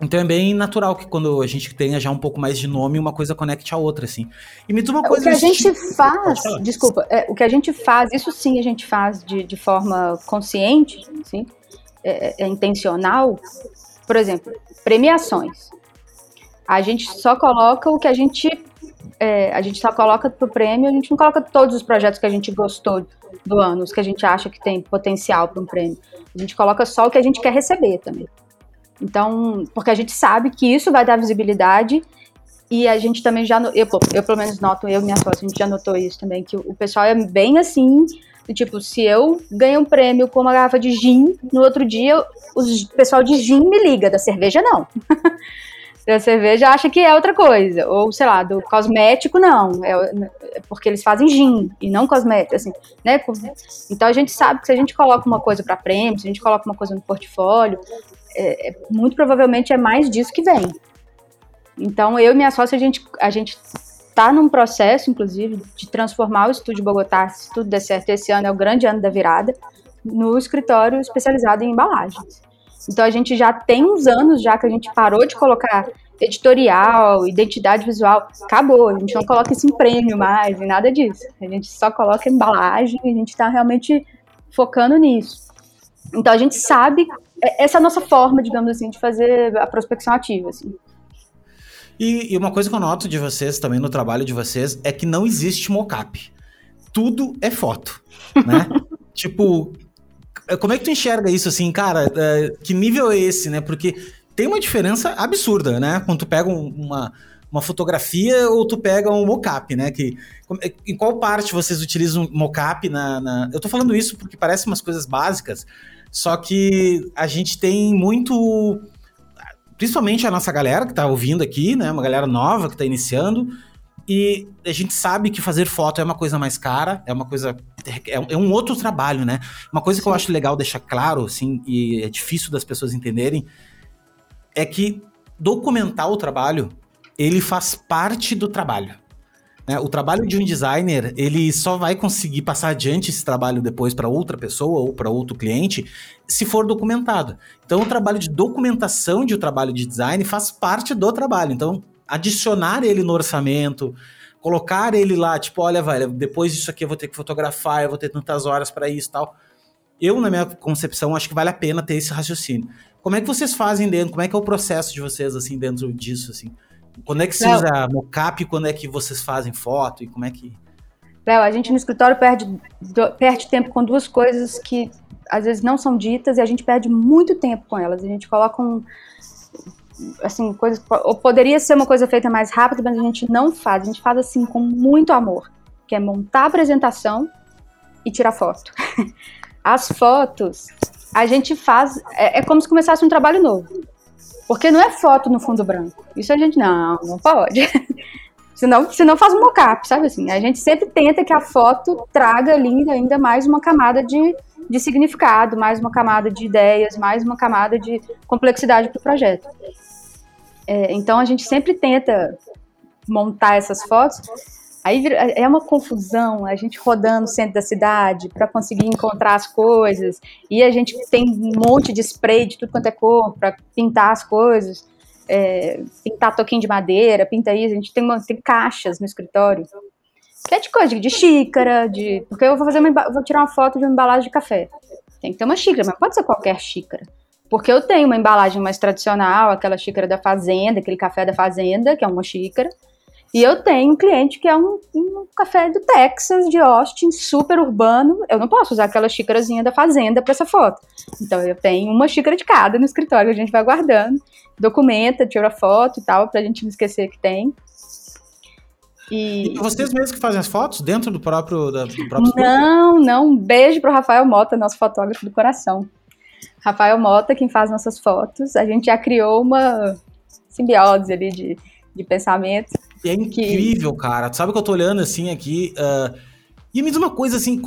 então é bem natural que quando a gente tenha já um pouco mais de nome, uma coisa conecte a outra, assim. E me diz uma O coisa. que a gente tipo- faz, desculpa, é, o que a gente faz, isso sim a gente faz de, de forma consciente, sim, é, é intencional. Por exemplo, premiações. A gente só coloca o que a gente. é, a gente só coloca pro prêmio, a gente não coloca todos os projetos que a gente gostou do ano, os que a gente acha que tem potencial para um prêmio. A gente coloca só o que a gente quer receber também. Então, porque a gente sabe que isso vai dar visibilidade e a gente também já, eu, eu pelo menos noto, eu e minha sócia, a gente já notou isso também, que o, o pessoal é bem assim, tipo, se eu ganho um prêmio com uma garrafa de gin, no outro dia o pessoal de gin me liga, da cerveja não. *laughs* da cerveja acha que é outra coisa, ou sei lá, do cosmético não, é, é porque eles fazem gin e não cosmético, assim, né? Então a gente sabe que se a gente coloca uma coisa para prêmio, se a gente coloca uma coisa no portfólio, é, é- muito provavelmente é mais disso que vem. Então, eu e minha sócia, a gente, a gente tá num processo, inclusive, de transformar o Estúdio Bogotá, se tudo der certo, esse ano é o grande ano da virada, no escritório especializado em embalagens. Então, a gente já tem uns anos já que a gente parou de colocar editorial, identidade visual, acabou, a gente não coloca isso em prêmio mais, e nada disso. A gente só coloca embalagem e a gente está realmente focando nisso. Então, a gente sabe, é- essa é a nossa forma, digamos assim, de fazer a prospecção ativa, assim. E, e uma coisa que eu noto de vocês também no trabalho de vocês é que não existe mocap. Tudo é foto, né? *laughs* tipo, como é que tu enxerga isso assim, cara? É, que nível é esse, né? Porque tem uma diferença absurda, né? Quando tu pega um- uma, uma fotografia ou tu pega um mocap, né? Que, como- em qual parte vocês utilizam mocap na, na... Eu tô falando isso porque parece umas coisas básicas, só que a gente tem muito principalmente a nossa galera que tá ouvindo aqui, né? Uma galera nova que tá iniciando. E a gente sabe que fazer foto é uma coisa mais cara, é uma coisa. É, é um outro trabalho, né? Uma coisa que eu acho legal deixar claro, assim, e é difícil das pessoas entenderem, é que documentar o trabalho, ele faz parte do trabalho. Né? O trabalho de um designer, ele só vai conseguir passar adiante esse trabalho depois para outra pessoa ou para outro cliente se for documentado. Então, o trabalho de documentação de o trabalho de design faz parte do trabalho. Então, adicionar ele no orçamento, colocar ele lá, tipo, olha, velho, depois disso aqui eu vou ter que fotografar, eu vou ter tantas horas para isso e tal. Eu, na minha concepção, acho que vale a pena ter esse raciocínio. Como é que vocês fazem dentro? Como é que é o processo de vocês, assim, dentro disso, assim? Quando é que se Não. usa mocap? Quando é que vocês fazem foto? E como é que... Léo, a gente no escritório perde, perde tempo com duas coisas que às vezes não são ditas e a gente perde muito tempo com elas. A gente coloca um. Assim, coisas. Ou poderia ser uma coisa feita mais rápida, mas a gente não faz. A gente faz assim com muito amor, que é montar a apresentação e tirar foto. *laughs* As fotos, a gente faz. É, é como se começasse um trabalho novo. Porque não é foto no fundo branco. Isso a gente não, não pode. *laughs* senão, senão faz um mockup, sabe assim? A gente sempre tenta que a foto traga ali ainda mais uma camada de, de significado, mais uma camada de ideias, mais uma camada de complexidade para o projeto. É, então a gente sempre tenta montar essas fotos Aí é uma confusão, a gente rodando no centro da cidade para conseguir encontrar as coisas, e a gente tem um monte de spray de tudo quanto é cor para pintar as coisas, é, pintar toquinho de madeira, pinta isso, a gente tem, uma, tem caixas no escritório, que é de coisa, de xícara, de. Porque eu vou fazer uma, vou tirar uma foto de uma embalagem de café. Tem que ter uma xícara, mas pode ser qualquer xícara. Porque eu tenho uma embalagem mais tradicional, aquela xícara da fazenda, aquele café da fazenda, que é uma xícara. E eu tenho um cliente que é um, um, café do Texas, de Austin, super urbano. Eu não posso usar aquela xícarazinha da fazenda para essa foto. Então eu tenho uma xícara de cada no escritório, a gente vai guardando, documenta, tira foto e tal, para a gente não esquecer que tem. E... e vocês mesmos que fazem as fotos dentro do próprio, da, do próprio Não, não. Um beijo pro Rafael Mota, nosso fotógrafo do coração. Rafael Mota, quem faz nossas fotos. A gente já criou uma simbiose ali de, de pensamento. É incrível, que... cara. Tu sabe que eu tô olhando assim aqui. Uh, e me diz uma coisa assim,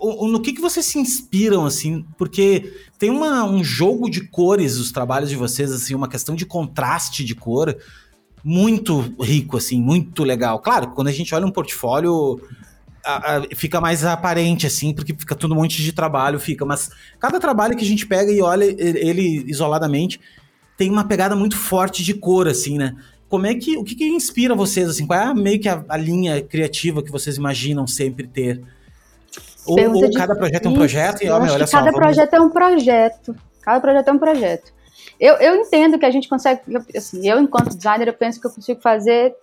no que, que vocês se inspiram, assim? Porque tem uma, um jogo de cores os trabalhos de vocês, assim, uma questão de contraste de cor muito rico, assim, muito legal. Claro, quando a gente olha um portfólio, a, a, fica mais aparente, assim, porque fica todo um monte de trabalho, fica. Mas cada trabalho que a gente pega e olha ele isoladamente tem uma pegada muito forte de cor, assim, né? Como é que o que, que inspira vocês assim? Qual é a, meio que a, a, linha criativa que vocês imaginam sempre ter? Ou, ou cada projeto é um projeto e olha, olha só, cada vamos... projeto é um projeto. Cada projeto é um projeto. Eu, eu entendo que a gente consegue, assim, eu enquanto designer eu penso que eu consigo fazer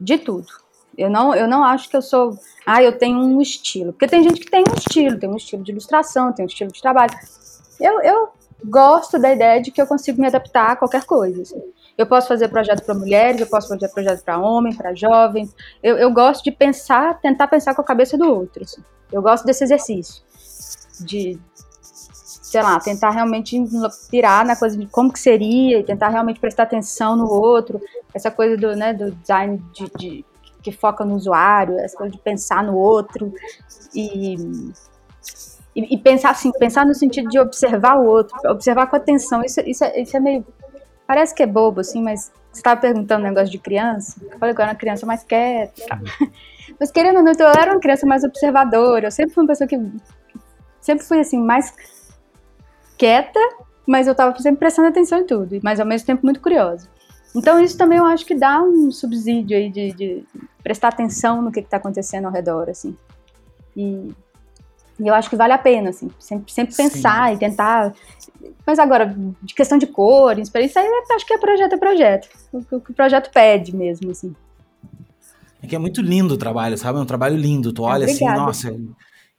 de tudo. Eu não, eu não acho que eu sou, ah, eu tenho um estilo, porque tem gente que tem um estilo, tem um estilo de ilustração, tem um estilo de trabalho. Eu, eu gosto da ideia de que eu consigo me adaptar a qualquer coisa. Assim. Eu posso fazer projeto para mulheres, eu posso fazer projeto para homens, para jovens. Eu, eu, gosto de pensar, tentar pensar com a cabeça do outro. Assim. Eu gosto desse exercício. De, sei lá, tentar realmente tirar na coisa de como que seria, e tentar realmente prestar atenção no outro. Essa coisa do, né, do design de, de que foca no usuário, essa coisa de pensar no outro. E, e, e, pensar assim, pensar no sentido de observar o outro, observar com atenção. Isso, isso, é, isso é meio Parece que é bobo, assim, mas você estava perguntando um negócio de criança. Eu falei que eu era uma criança mais quieta. *laughs* Mas querendo ou não, eu era uma criança mais observadora. Eu sempre fui uma pessoa que. Sempre fui, assim, mais quieta, mas eu estava sempre prestando atenção em tudo. Mas ao mesmo tempo muito curiosa. Então isso também eu acho que dá um subsídio aí de, de prestar atenção no que está acontecendo ao redor, assim. E, e, eu acho que vale a pena, assim, sempre, sempre pensar e tentar mas agora, de questão de cores, isso aí acho que é projeto é projeto. O que o projeto pede mesmo, assim. É que é muito lindo o trabalho, sabe? É um trabalho lindo. Tu olha assim, nossa,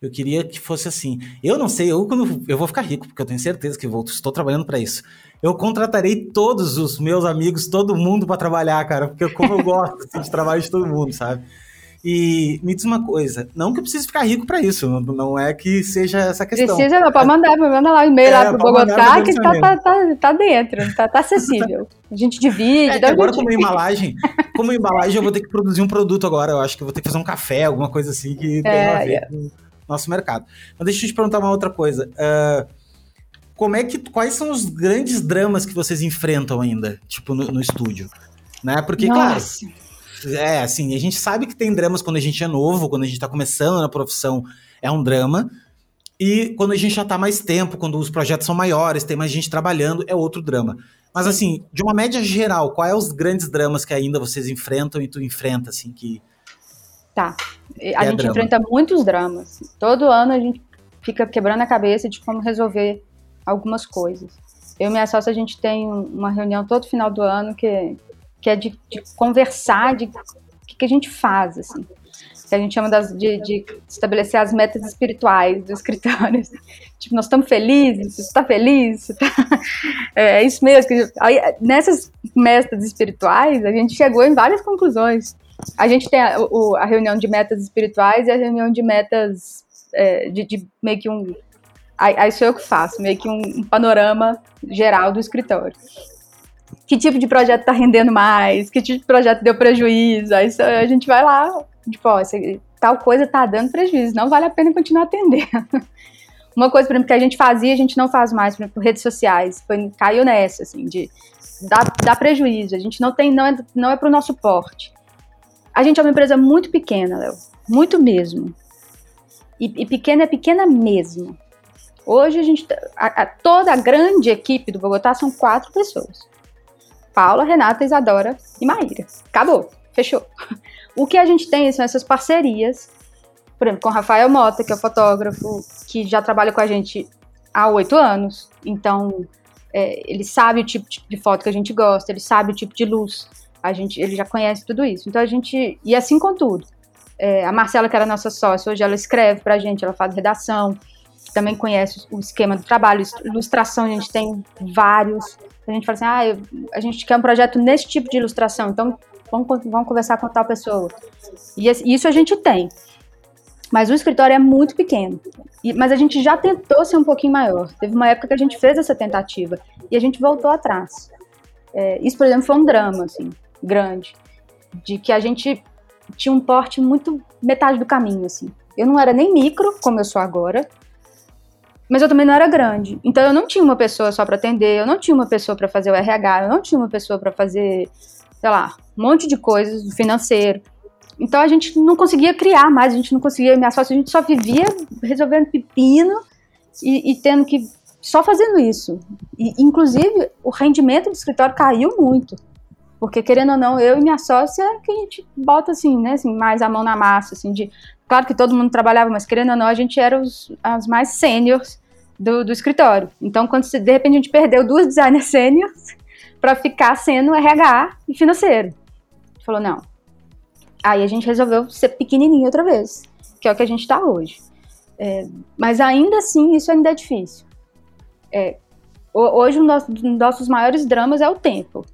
eu queria que fosse assim. Eu não sei, eu quando eu vou ficar rico, porque eu tenho certeza que vou, estou trabalhando para isso. Eu contratarei todos os meus amigos, todo mundo para trabalhar, cara, porque como eu gosto assim, de trabalho de todo mundo, sabe? E me diz uma coisa, não que eu precise ficar rico para isso, não, não, é que seja essa questão. Precisa, não, pode mandar, manda lá o e-mail é, lá pro Bogotá, que tá, tá, tá, tá, dentro, tá, tá acessível. A gente divide. É, agora, como embalagem, como embalagem, eu vou ter que produzir um produto agora. Eu acho que eu vou ter que fazer um café, alguma coisa assim que tem é, a ver é. com o nosso mercado. Mas deixa eu te perguntar uma outra coisa. Uh, como é que. Quais são os grandes dramas que vocês enfrentam ainda, tipo, no, no estúdio? Né? Porque, Nossa. claro é, assim, a gente sabe que tem dramas quando a gente é novo, quando a gente tá começando na profissão, é um drama. E quando a gente já tá mais tempo, quando os projetos são maiores, tem mais gente trabalhando, é outro drama. Mas assim, de uma média geral, quais é os grandes dramas que ainda vocês enfrentam e tu enfrenta, assim, que. Tá. A é gente é enfrenta muitos dramas. Todo ano a gente fica quebrando a cabeça de como resolver algumas coisas. Eu e minha sócia, a gente tem uma reunião todo final do ano que que é de, de conversar, de o que, que, a gente faz, assim. que a gente chama das, de, de, estabelecer as metas espirituais do escritório. *laughs* Tipo, nós estamos felizes, você está feliz? Tá... *laughs* É, é, isso mesmo. Que, aí, nessas metas espirituais, a gente chegou em várias conclusões. A gente tem a, o, a reunião de metas espirituais e a reunião de metas é, de, de, meio que um. Aí, sou eu que faço, meio que um panorama geral do escritório que tipo de projeto está rendendo mais, que tipo de projeto deu prejuízo. Aí a gente vai lá, tipo, ó, tal coisa está dando prejuízo, não vale a pena continuar atendendo. *laughs* Uma coisa, por exemplo, que a gente fazia, a gente não faz mais, por exemplo, redes sociais, foi, caiu nessa, assim, de dar, dar prejuízo. A gente não tem, não é, não é para o nosso porte. A gente é uma empresa muito pequena, Léo, muito mesmo. E, e pequena é pequena mesmo. Hoje a gente, tá, a, a, toda a grande equipe do Bogotá são quatro pessoas. Paula, Renata, Isadora e Maíra. Acabou, fechou. O que a gente tem são essas parcerias, por exemplo, com Rafael Mota, que é o fotógrafo, que já trabalha com a gente há oito anos. Então, é, ele sabe o tipo de foto que a gente gosta, ele sabe o tipo de luz, a gente, ele já conhece tudo isso. Então a gente. E assim com tudo. É, a Marcela, que era nossa sócia, hoje ela escreve pra gente, ela faz redação, também conhece o esquema do trabalho, ilustração, a gente tem vários. A gente fala assim, ah, a gente quer um projeto nesse tipo de ilustração, então vamos, vamos conversar com tal pessoa. E isso a gente tem. Mas o escritório é muito pequeno. E, mas a gente já tentou ser um pouquinho maior. Teve uma época que a gente fez essa tentativa e a gente voltou atrás. É, isso, por exemplo, foi um drama, assim, grande. De que a gente tinha um porte muito metade do caminho, assim. Eu não era nem micro, como eu sou agora, mas eu também não era grande. Então eu não tinha uma pessoa só para atender, eu não tinha uma pessoa para fazer o RH, eu não tinha uma pessoa para fazer, sei lá, um monte de coisas do financeiro. Então a gente não conseguia criar mais, a gente não conseguia, minha sócia, a gente só vivia resolvendo pepino e, e tendo que só fazendo isso. E, inclusive, o rendimento do escritório caiu muito. Porque, querendo ou não, eu e minha sócia, que a gente bota assim, né, assim, mais a mão na massa, assim, de Claro que todo mundo trabalhava, mas querendo ou não, a gente era os, as mais sêniores do, do, escritório. Então, quando de repente a gente perdeu duas designers *laughs* sêniores para ficar sendo RH e financeiro. Falou, não. Aí a gente resolveu ser pequenininho outra vez, que é o que a gente está hoje. É, mas ainda assim, isso ainda é difícil. É, hoje, um dos nossos maiores dramas é o tempo.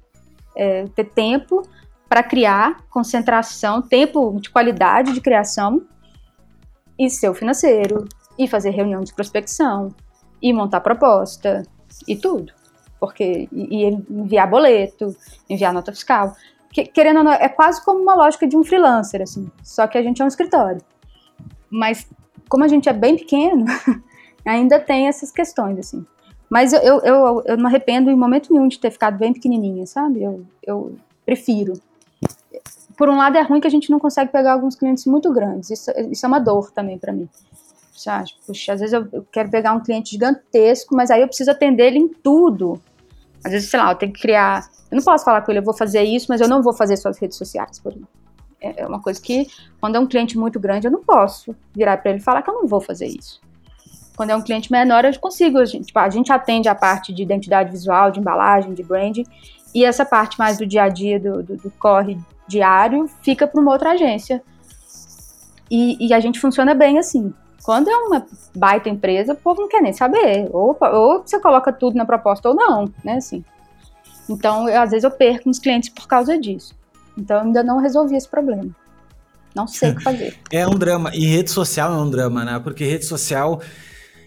É, ter tempo para criar, concentração, tempo de qualidade de criação e ser o financeiro, e fazer reunião de prospecção, e montar proposta, e tudo. Porque, e, enviar boleto, enviar nota fiscal. Que, querendo ou não, é quase como uma lógica de um freelancer, assim, só que a gente é um escritório. Mas, como a gente é bem pequeno, *laughs* ainda tem essas questões, assim. Mas eu, eu, eu, eu não arrependo em momento nenhum de ter ficado bem pequenininha, sabe? Eu, eu prefiro por um lado é ruim que a gente não consegue pegar alguns clientes muito grandes. Isso, isso é uma dor também para mim. Sabe? Puxa, às vezes eu, quero pegar um cliente gigantesco, mas aí eu preciso atender ele em tudo. Às vezes, sei lá, eu tenho que criar. Eu não posso falar com ele, eu vou fazer isso, mas eu não vou fazer suas redes sociais, por exemplo. É, é uma coisa que, quando é um cliente muito grande, eu não posso virar para ele e falar que eu não vou fazer isso. Quando é um cliente menor, eu consigo. A gente, tipo, a gente atende a parte de identidade visual, de embalagem, de branding, e essa parte mais do dia a dia, do, do, do corre diário, fica para uma outra agência. E, e, a gente funciona bem assim. Quando é uma baita empresa, o povo não quer nem saber. Ou, ou você coloca tudo na proposta ou não, né? Assim. Então, eu, às vezes eu perco uns clientes por causa disso. Então, eu ainda não resolvi esse problema. Não sei o que fazer. *laughs* É um drama. E rede social é um drama, né? Porque rede social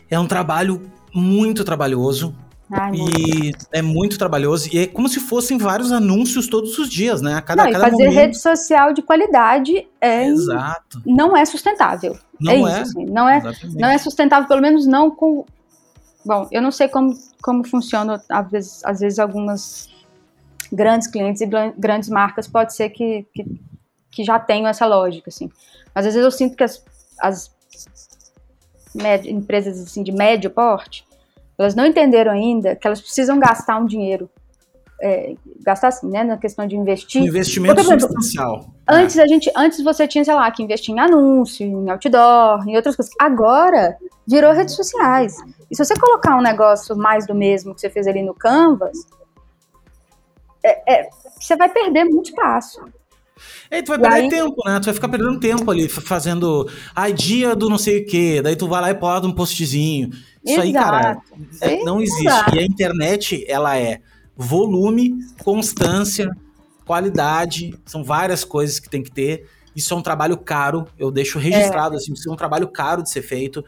é um trabalho muito trabalhoso. Ai, e é muito trabalhoso. E é como se fossem vários anúncios todos os dias, né? A cada, não, cada fazer momento... rede social de qualidade é Exato. não é sustentável. Não é, é isso, assim. não é, não é sustentável, pelo menos não com. Bom, eu não sei como, como funciona, às vezes, às vezes algumas grandes clientes e grandes marcas pode ser que, que, que já tenham essa lógica, assim. Mas às vezes eu sinto que as, as empresas assim, de médio porte elas não entenderam ainda que elas precisam gastar um dinheiro. É, gastar assim, né, na questão de investir. Um investimento Porque, exemplo, substancial. Antes a gente, antes você tinha, sei lá, que investir em anúncio, em outdoor, em outras coisas. Agora virou redes sociais. E se você colocar um negócio mais do mesmo que você fez ali no Canvas, é, é, você vai perder muito espaço. É, tu vai perder aí... tempo, né? Tu vai ficar perdendo tempo ali, fazendo. Ai, dia do não sei o quê. Daí tu vai lá e bota um postzinho. Isso Exato. aí, cara, é, não existe. Exato. E a internet, ela é volume, constância, qualidade. São várias coisas que tem que ter. Isso é um trabalho caro. Eu deixo registrado, é. assim, isso é um trabalho caro de ser feito.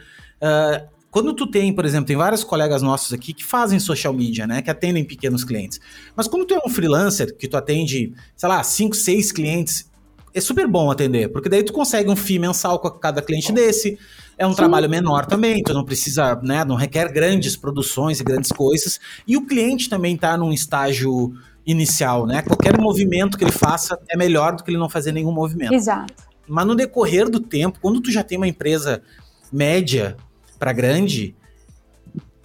Uh, quando tu tem, por exemplo, tem vários colegas nossos aqui que fazem social media, né? Que atendem pequenos clientes. Mas quando tu é um freelancer que tu atende, sei lá, 5, 6 clientes, é super bom atender, porque daí tu consegue um FII mensal com cada cliente desse. É um Sim. trabalho menor também, tu não precisa, né? Não requer grandes produções e grandes coisas. E o cliente também tá num estágio inicial, né? Qualquer movimento que ele faça é melhor do que ele não fazer nenhum movimento. Exato. Mas no decorrer do tempo, quando tu já tem uma empresa média para grande,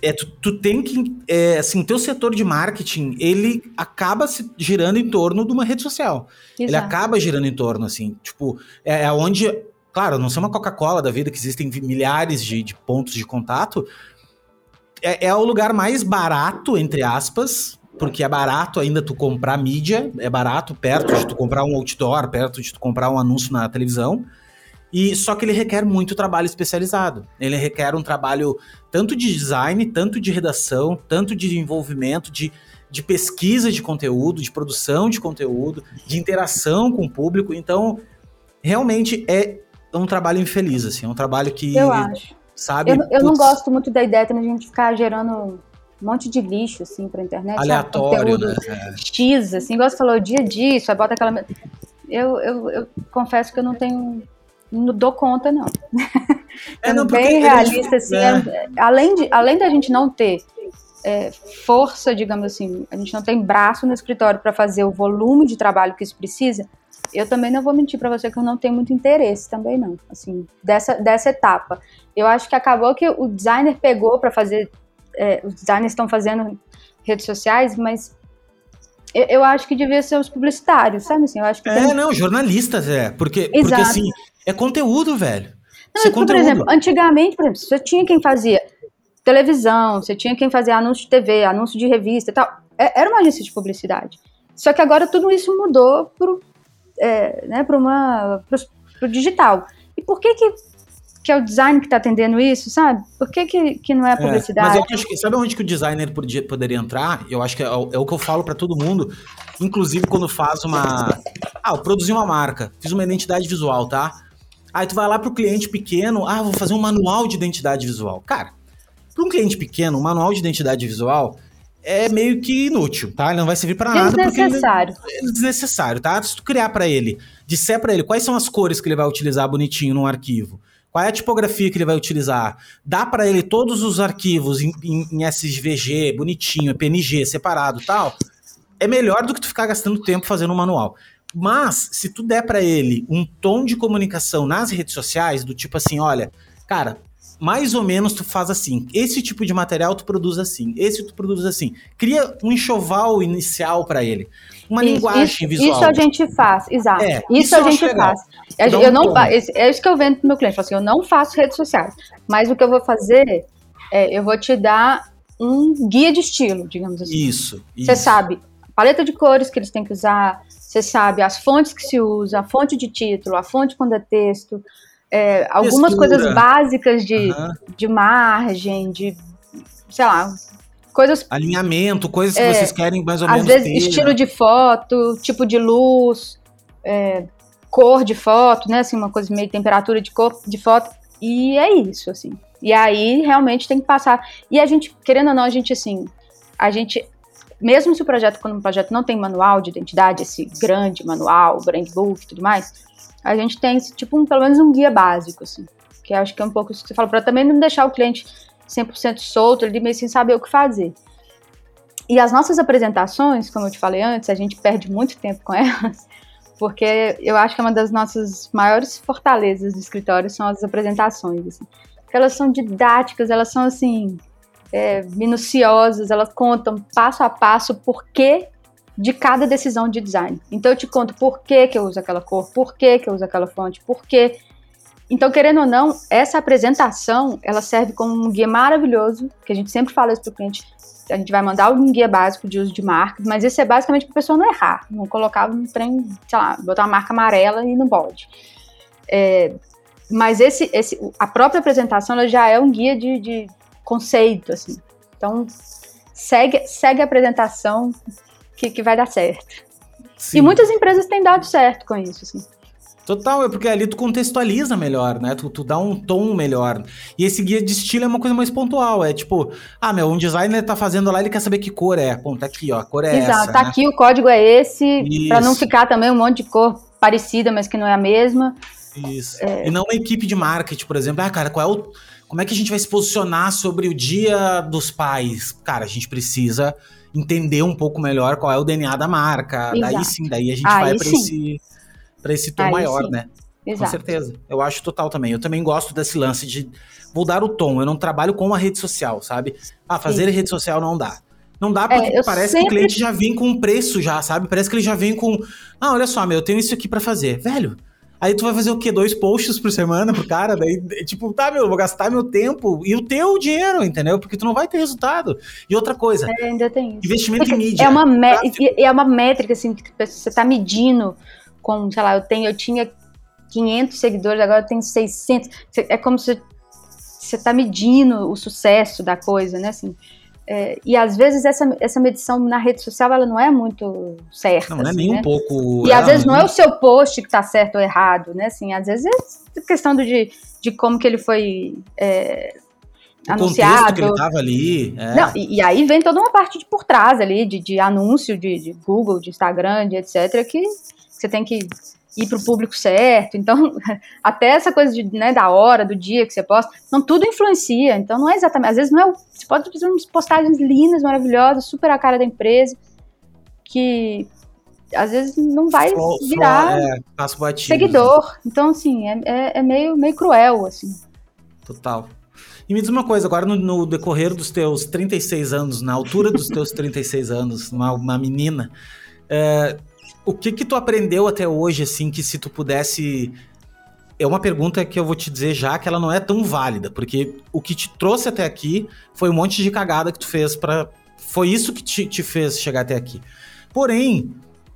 é, tu, tu tem que, é, assim, teu setor de marketing, ele acaba se girando em torno de uma rede social. Exato. Ele acaba girando em torno, assim, tipo, é, é onde, claro, não ser uma Coca-Cola da vida, que existem milhares de, de pontos de contato, é, é o lugar mais barato, entre aspas, porque é barato ainda tu comprar mídia, é barato perto de tu comprar um outdoor, perto de tu comprar um anúncio na televisão, e só que ele requer muito trabalho especializado. Ele requer um trabalho tanto de design, tanto de redação, tanto de envolvimento, de, de pesquisa de conteúdo, de produção de conteúdo, de interação com o público. Então, realmente é um trabalho infeliz, assim, é um trabalho que. Eu acho. Sabe? Eu, eu não gosto muito da ideia de a gente ficar gerando um monte de lixo, assim, pra internet. Aleatório, né? X, assim, igual você falou, dia disso, aí bota aquela. Eu, eu, eu confesso que eu não tenho não dou conta, não. *laughs* É, não bem realista, assim, é. é. além, de, além da gente não ter é, força, digamos assim, a gente não tem braço no escritório para fazer o volume de trabalho que isso precisa, eu também não vou mentir para você que eu não tenho muito interesse também não, assim, dessa, dessa etapa. Eu acho que acabou que o designer pegou para fazer, é, os designers estão fazendo redes sociais, mas eu, eu, acho que devia ser os publicitários, sabe assim? Eu acho que é, tem... não, jornalistas, é. Porque, porque assim, é conteúdo, velho. Não, é conteúdo. Por exemplo, antigamente, por exemplo, você tinha quem fazia televisão, você tinha quem fazia anúncio de TV, anúncio de revista e tal. É, era uma agência de publicidade. Só que agora tudo isso mudou pro, é, né, pro, uma, pro, pro digital. E por que que que é o design que está atendendo isso, sabe? Por que, que, que não é a publicidade? É, mas eu acho que, sabe onde que o designer podia, poderia entrar? Eu acho que é, é, o que eu falo para todo mundo, inclusive quando faz uma. Ah, eu produzi uma marca, fiz uma identidade visual, tá? Aí tu vai lá pro cliente pequeno, ah, vou fazer um manual de identidade visual. Cara, para um cliente pequeno, um manual de identidade visual é meio que inútil, tá? Ele não vai servir para nada. Desnecessário. Porque é desnecessário, tá? Se tu criar para ele, disser para ele quais são as cores que ele vai utilizar bonitinho num arquivo, qual é a tipografia que ele vai utilizar? Dá para ele todos os arquivos em, em, em, SVG, bonitinho, PNG, separado tal. É melhor do que tu ficar gastando tempo fazendo um manual. Mas, se tu der para ele um tom de comunicação nas redes sociais, do tipo assim, olha, cara, mais ou menos tu faz assim. Esse tipo de material tu produz assim, esse tu produz assim. Cria um enxoval inicial para ele. Uma isso, linguagem isso, visual. Isso a gente faz, exato. É, isso, isso, a gente faz. Eu, eu não, é isso que eu vendo pro meu cliente. Assim, eu não faço redes sociais, mas o que eu vou fazer é, eu vou te dar um guia de estilo, digamos assim. Isso. Você sabe paleta de cores que eles têm que usar, você sabe as fontes que se usa, a fonte de título, a fonte quando é texto, é, algumas coisas básicas de, uhum. de margem, de, sei lá, coisas... Alinhamento, coisas é, que vocês querem mais ou às menos vezes, ter. estilo de foto, tipo de luz, é, cor de foto, né, assim, uma coisa meio temperatura de cor de foto, e é isso, assim. E aí, realmente, tem que passar. E a gente, querendo ou não, a gente, assim, a gente mesmo se o projeto, quando um projeto não tem manual de identidade, esse grande manual, brand book e tudo mais, a gente tem tipo um, pelo menos um guia básico, assim, que acho que é um pouco isso que você falou, para também não deixar o cliente 100% solto, ele meio sem saber o que fazer. E as nossas apresentações, como eu te falei antes, a gente perde muito tempo com *laughs* elas, porque eu acho que uma das nossas maiores fortalezas do escritório são as apresentações, assim. Elas são didáticas, elas são assim, é, minuciosas, elas contam passo a passo por que de cada decisão de design. Então eu te conto por que, que eu uso aquela cor, por que, que eu uso aquela fonte, por que. Então, querendo ou não, essa apresentação, ela serve como um guia maravilhoso, que a gente sempre fala isso para o cliente, a gente vai mandar um guia básico de uso de marcas, mas esse é basicamente para a pessoa não errar, não colocar um trem, sei lá, botar uma marca amarela e não pode. É, mas esse, esse, a própria apresentação ela já é um guia de, de conceito, assim. Então, segue, segue a apresentação que, que vai dar certo. Sim. E muitas empresas têm dado certo com isso, assim. Total, é porque ali tu contextualiza melhor, né? Tu, tu dá um tom melhor. E esse guia de estilo é uma coisa mais pontual. É tipo, ah, meu, um designer tá fazendo lá, ele quer saber que cor é. Pô, tá aqui, ó, a cor é Exato, essa. Exato, tá né? aqui, o código é esse, para não ficar também um monte de cor parecida, mas que não é a mesma. Isso. É... E não uma equipe de marketing, por exemplo. Ah, cara, qual é o. Como é que a gente vai se posicionar sobre o dia dos pais? Cara, a gente precisa entender um pouco melhor qual é o DNA da marca. Exato. Daí sim, daí a gente Aí vai para esse para esse tom Aí, maior, sim. né? Exato. Com certeza. Eu acho total também. Eu também gosto desse lance de vou dar o tom. Eu não trabalho com a rede social, sabe? Ah, fazer rede social não dá. Não dá porque é, parece sempre... que o cliente já vem com um preço já, sabe? Parece que ele já vem com, ah, olha só, meu, eu tenho isso aqui para fazer. Velho, Aí tu vai fazer o quê? Dois posts por semana pro cara? Daí, tipo, tá, meu, eu vou gastar meu tempo e o teu dinheiro, entendeu? Porque tu não vai ter resultado. E outra coisa. É, ainda tem isso. Investimento Porque em mídia. É uma, é uma métrica, assim, que você tá medindo com, sei lá, eu tenho, eu tinha 500 seguidores, agora eu tenho 600. É como se você tá medindo o sucesso da coisa, né? Assim, é, e às vezes essa, essa medição na rede social ela não é muito certa. Não, não é assim, nem né? um pouco. E às vezes não é o seu post que está certo ou errado, né? Assim, às vezes é questão de, de como que ele foi é, o anunciado. que ele tava ali. É. Não, e, e, aí vem toda uma parte de por trás ali, de, de anúncio de, de Google, de Instagram, de etc., que você tem que ir para o público certo. Então, *laughs* até essa coisa de, né, da hora, do dia que você posta, não tudo influencia. Então, não é exatamente. Às vezes não é. Você pode fazer umas postagens lindas, maravilhosas, super a cara da empresa, que às vezes não vai virar é, seguidor. Então, assim, é, é, é, meio, meio cruel, assim. Total. E me diz uma coisa, agora no, no, decorrer dos teus 36 anos, na altura dos teus 36 anos, uma, uma menina, é, o que que tu aprendeu até hoje, assim, que se tu pudesse... É uma pergunta que eu vou te dizer já que ela não é tão válida, porque o que te trouxe até aqui foi um monte de cagada que tu fez para Foi isso que te, te fez chegar até aqui. Porém,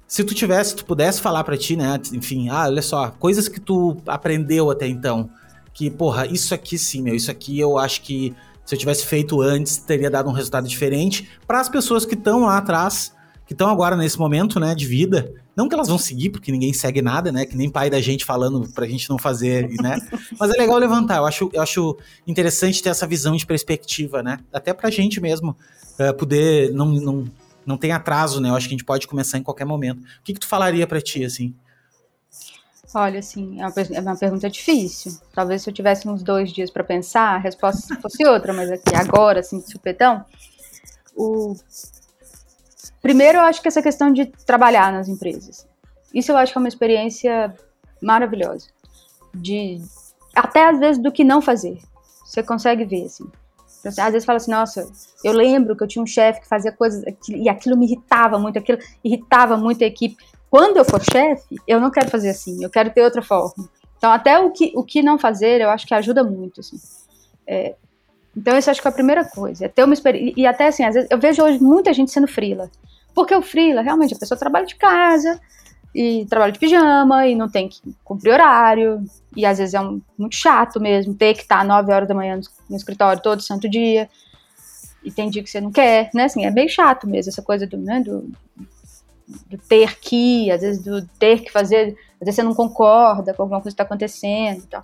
se tu tivesse, tu pudesse falar para ti, né? Enfim, ah, olha só, coisas que tu aprendeu até então. Que, porra, isso aqui sim, meu, isso aqui eu acho que se eu tivesse feito antes, teria dado um resultado diferente para as pessoas que estão lá atrás que estão agora nesse momento, né, de vida. Não que elas vão seguir, porque ninguém segue nada, né? Que nem pai da gente falando pra gente não fazer, né? *laughs* Mas é legal levantar. Eu acho, eu acho interessante ter essa visão de perspectiva, né? Até pra gente mesmo uh, poder. Não, não, não tem atraso, né? Eu acho que a gente pode começar em qualquer momento. O que, que tu falaria pra ti, assim? Olha, assim, é uma, é uma pergunta difícil. Talvez se eu tivesse uns dois dias para pensar, a resposta fosse outra, mas aqui agora, assim, de supetão, o Primeiro, eu acho que essa questão de trabalhar nas empresas. Isso eu acho que é uma experiência maravilhosa. De até às vezes do que não fazer. Você consegue ver assim. Às vezes fala assim, nossa, eu lembro que eu tinha um chefe que fazia coisas e aquilo me irritava muito, aquilo irritava muito a equipe. Quando eu for chefe, eu não quero fazer assim, eu quero ter outra forma. Então, até o que, o que não fazer, eu acho que ajuda muito, assim. É, então, isso acho que é a primeira coisa, é ter uma experiência. E até assim, às vezes, eu vejo hoje muita gente sendo frila. Porque o freela, realmente, a pessoa trabalha de casa e trabalha de pijama e não tem que cumprir horário. E às vezes é um, muito chato mesmo ter que estar 9 horas da manhã no, no escritório todo santo dia. E tem dia que você não quer, né? Assim, é meio chato mesmo essa coisa do, né, do, do ter que, às vezes do ter que fazer, às vezes você não concorda com alguma coisa que está acontecendo e tal.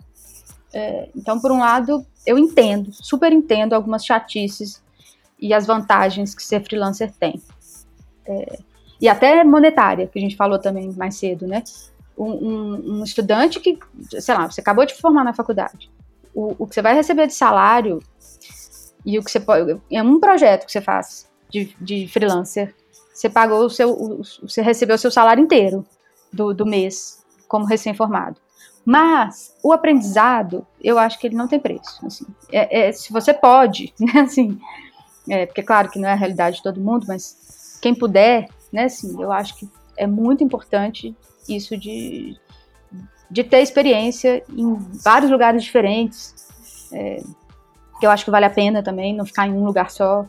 É, então, por um lado, eu entendo, super entendo algumas chatices e as vantagens que ser freelancer tem. É, e até monetária, que a gente falou também mais cedo, né? Um, um, um, estudante que, sei lá, você acabou de formar na faculdade, o, o que você vai receber de salário e o que você pode. É um projeto que você faz de, de freelancer. Você pagou o seu. O, você recebeu o seu salário inteiro do, do mês como recém-formado. Mas o aprendizado, eu acho que ele não tem preço. Assim. É, é, se você pode, *laughs* né? Assim, é, porque claro que não é a realidade de todo mundo, mas quem puder, né, assim, eu acho que é muito importante isso de, de ter experiência em vários lugares diferentes, é, que eu acho que vale a pena também, não ficar em um lugar só.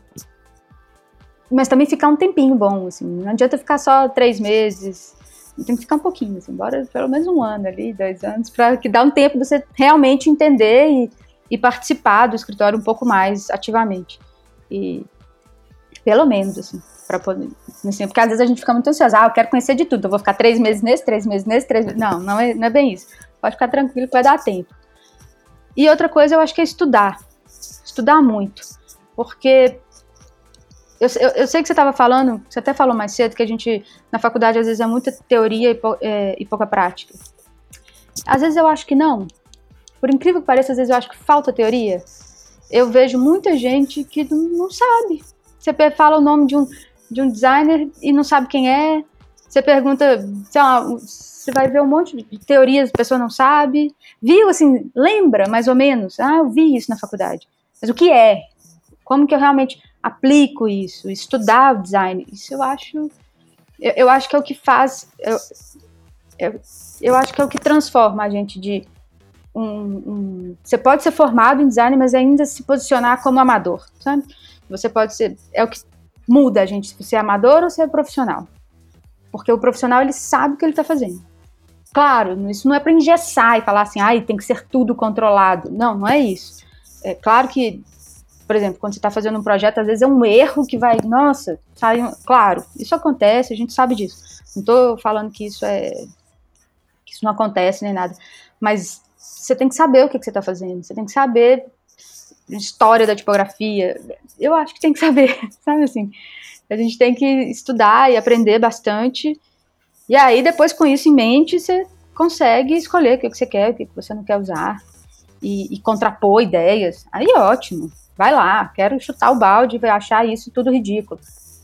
Mas também ficar um tempinho bom, assim, não adianta ficar só três meses, tem que ficar um pouquinho, assim, bora pelo menos um ano ali, dois anos, para que dá um tempo de você realmente entender e, e participar do escritório um pouco mais ativamente. E pelo menos, assim, para poder. Assim, porque às vezes a gente fica muito ansiosa, ah, eu quero conhecer de tudo, eu vou ficar três meses nesse, três meses nesse, três meses. Não, não é, não é bem isso. Pode ficar tranquilo que vai dar tempo. E outra coisa eu acho que é estudar. Estudar muito. Porque eu, eu, eu, sei que você estava falando, você até falou mais cedo, que a gente, na faculdade, às vezes é muita teoria e, é, e, pouca prática. Às vezes eu acho que não. Por incrível que pareça, às vezes eu acho que falta teoria. Eu vejo muita gente que não sabe. Você fala o nome de um, de um designer e não sabe quem é. Você pergunta, sei lá, você vai ver um monte de teorias, a pessoa não sabe. Viu, assim, lembra mais ou menos? Ah, eu vi isso na faculdade. Mas o que é? Como que eu realmente aplico isso, estudar o design, isso eu acho, eu, eu acho que é o que faz, eu, eu, eu, acho que é o que transforma a gente de um, um, você pode ser formado em design, mas ainda se posicionar como amador, sabe? Você pode ser, é o que muda a gente, se você é amador ou se é profissional. Porque o profissional, ele sabe o que ele está fazendo. Claro, isso não é para engessar e falar assim, ai, tem que ser tudo controlado. Não, não é isso. É claro que por exemplo, quando você está fazendo um projeto, às vezes é um erro que vai, nossa, sai. Um... Claro, isso acontece, a gente sabe disso. Não estou falando que isso é. que isso não acontece nem nada. Mas você tem que saber o que, que você está fazendo, você tem que saber história da tipografia. Eu acho que tem que saber, *laughs* sabe assim? A gente tem que estudar e aprender bastante. E aí, depois, com isso em mente, você consegue escolher o que, que você quer, o que, que você não quer usar. E, e contrapor ideias. Aí ótimo. Vai lá, quero chutar o balde e achar isso tudo ridículo.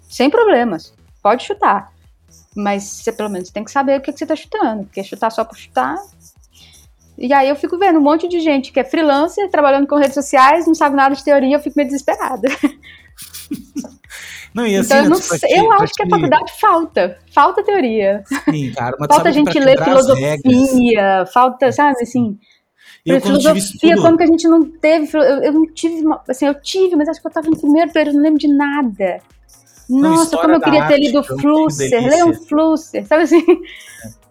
Sem problemas, pode chutar. Mas você pelo menos tem que saber o que, que você está chutando, porque chutar só por chutar. E aí eu fico vendo um monte de gente que é freelancer, trabalhando com redes sociais, não sabe nada de teoria, eu fico meio desesperada. Não, e assim, então, eu, não sei, te, eu acho que a faculdade falta. Falta teoria. Sim, cara, falta a gente ler filosofia, falta, sabe, assim, eu, filosofia, como que a gente não teve. Eu, eu não tive. Assim, eu tive, mas acho que eu estava no primeiro período, não lembro de nada. Nossa, como eu queria ter lido Flusser, Leon Flusser, sabe assim? É.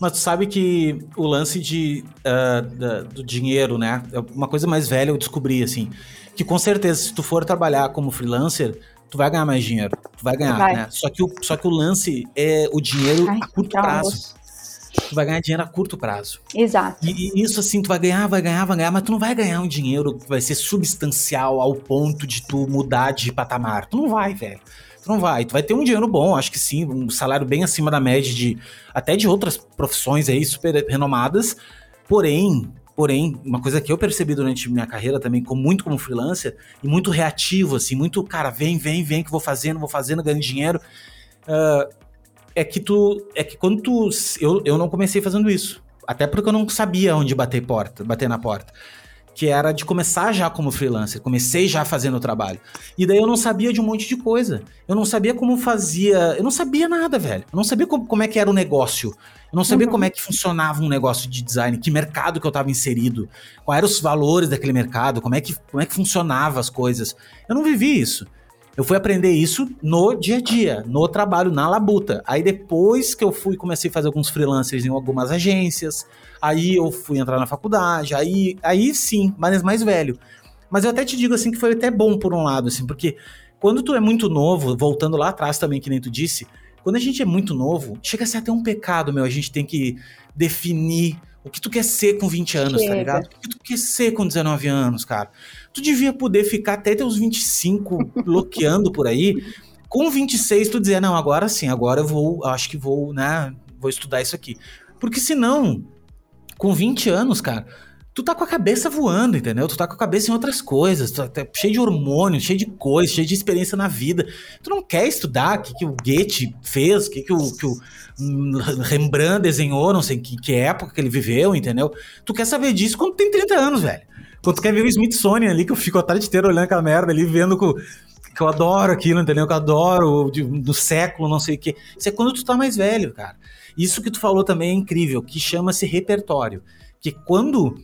Mas tu sabe que o lance de, uh, da, do dinheiro, né? É uma coisa mais velha eu descobri, assim. Que com certeza, se tu for trabalhar como freelancer, tu vai ganhar mais dinheiro. Tu vai ganhar, vai. né? Só que, o, só que o lance é o dinheiro Ai, a curto prazo tu vai ganhar dinheiro a curto prazo. Exato. E, e, isso assim, tu vai ganhar, vai ganhar, vai ganhar, mas tu não vai ganhar um dinheiro que vai ser substancial ao ponto de tu mudar de patamar. Tu não vai, velho. Tu não vai. Tu vai ter um dinheiro bom, acho que sim, um salário bem acima da média de até de outras profissões aí super renomadas. Porém, Porém, uma coisa que eu percebi durante minha carreira também, com muito como freelancer, e muito reativo, assim, muito, cara, vem, vem, vem, que vou fazendo, vou fazendo, ganhando dinheiro. Uh, é que tu. É que quando tu. Eu, eu não comecei fazendo isso. Até porque eu não sabia onde bater porta, bater na porta. Que era de começar já como freelancer. Comecei já fazendo o trabalho. E daí eu não sabia de um monte de coisa. Eu não sabia como fazia. Eu não sabia nada, velho. Eu não sabia como, como é que era o negócio. Eu não sabia uhum. como é que funcionava um negócio de design, que mercado que eu estava inserido, quais eram os valores daquele mercado, como é que, como é que funcionava as coisas. Eu não vivi isso. Eu fui aprender isso no dia a dia, no trabalho, na labuta. Aí depois que eu fui, comecei a fazer alguns freelancers em algumas agências, aí eu fui entrar na faculdade, aí, aí sim, mas mais velho. Mas eu até te digo assim que foi até bom por um lado, assim, porque quando tu é muito novo, voltando lá atrás também, que nem tu disse, quando a gente é muito novo, chega a ser até um pecado, meu, a gente tem que definir o que tu quer ser com 20 anos, tá chega. tá ligado? O que tu quer ser com 19 anos, cara? tu devia poder ficar até teus 25 *laughs* bloqueando por aí. Com 26, tu dizer, não, agora sim, agora eu vou, acho que vou, né, vou estudar isso aqui. Porque senão, com 20 anos, cara, tu tá com a cabeça voando, entendeu? Tu tá com a cabeça em outras coisas, tu tá cheio de hormônios, cheio de coisas, cheio de experiência na vida. Tu não quer estudar o que, que o Goethe fez, o que, que, o, que o Rembrandt desenhou, não sei que, que época que ele viveu, entendeu? Tu quer saber disso quando tem 30 anos, velho. Quando tu quer ver o Smithsonian ali, que eu fico a tarde inteira olhando aquela merda ali, vendo que, que eu adoro aquilo, entendeu? Que eu adoro, de, do século, não sei o quê. Isso é quando tu tá mais velho, cara. Isso que tu falou também é incrível, que chama-se repertório. Que quando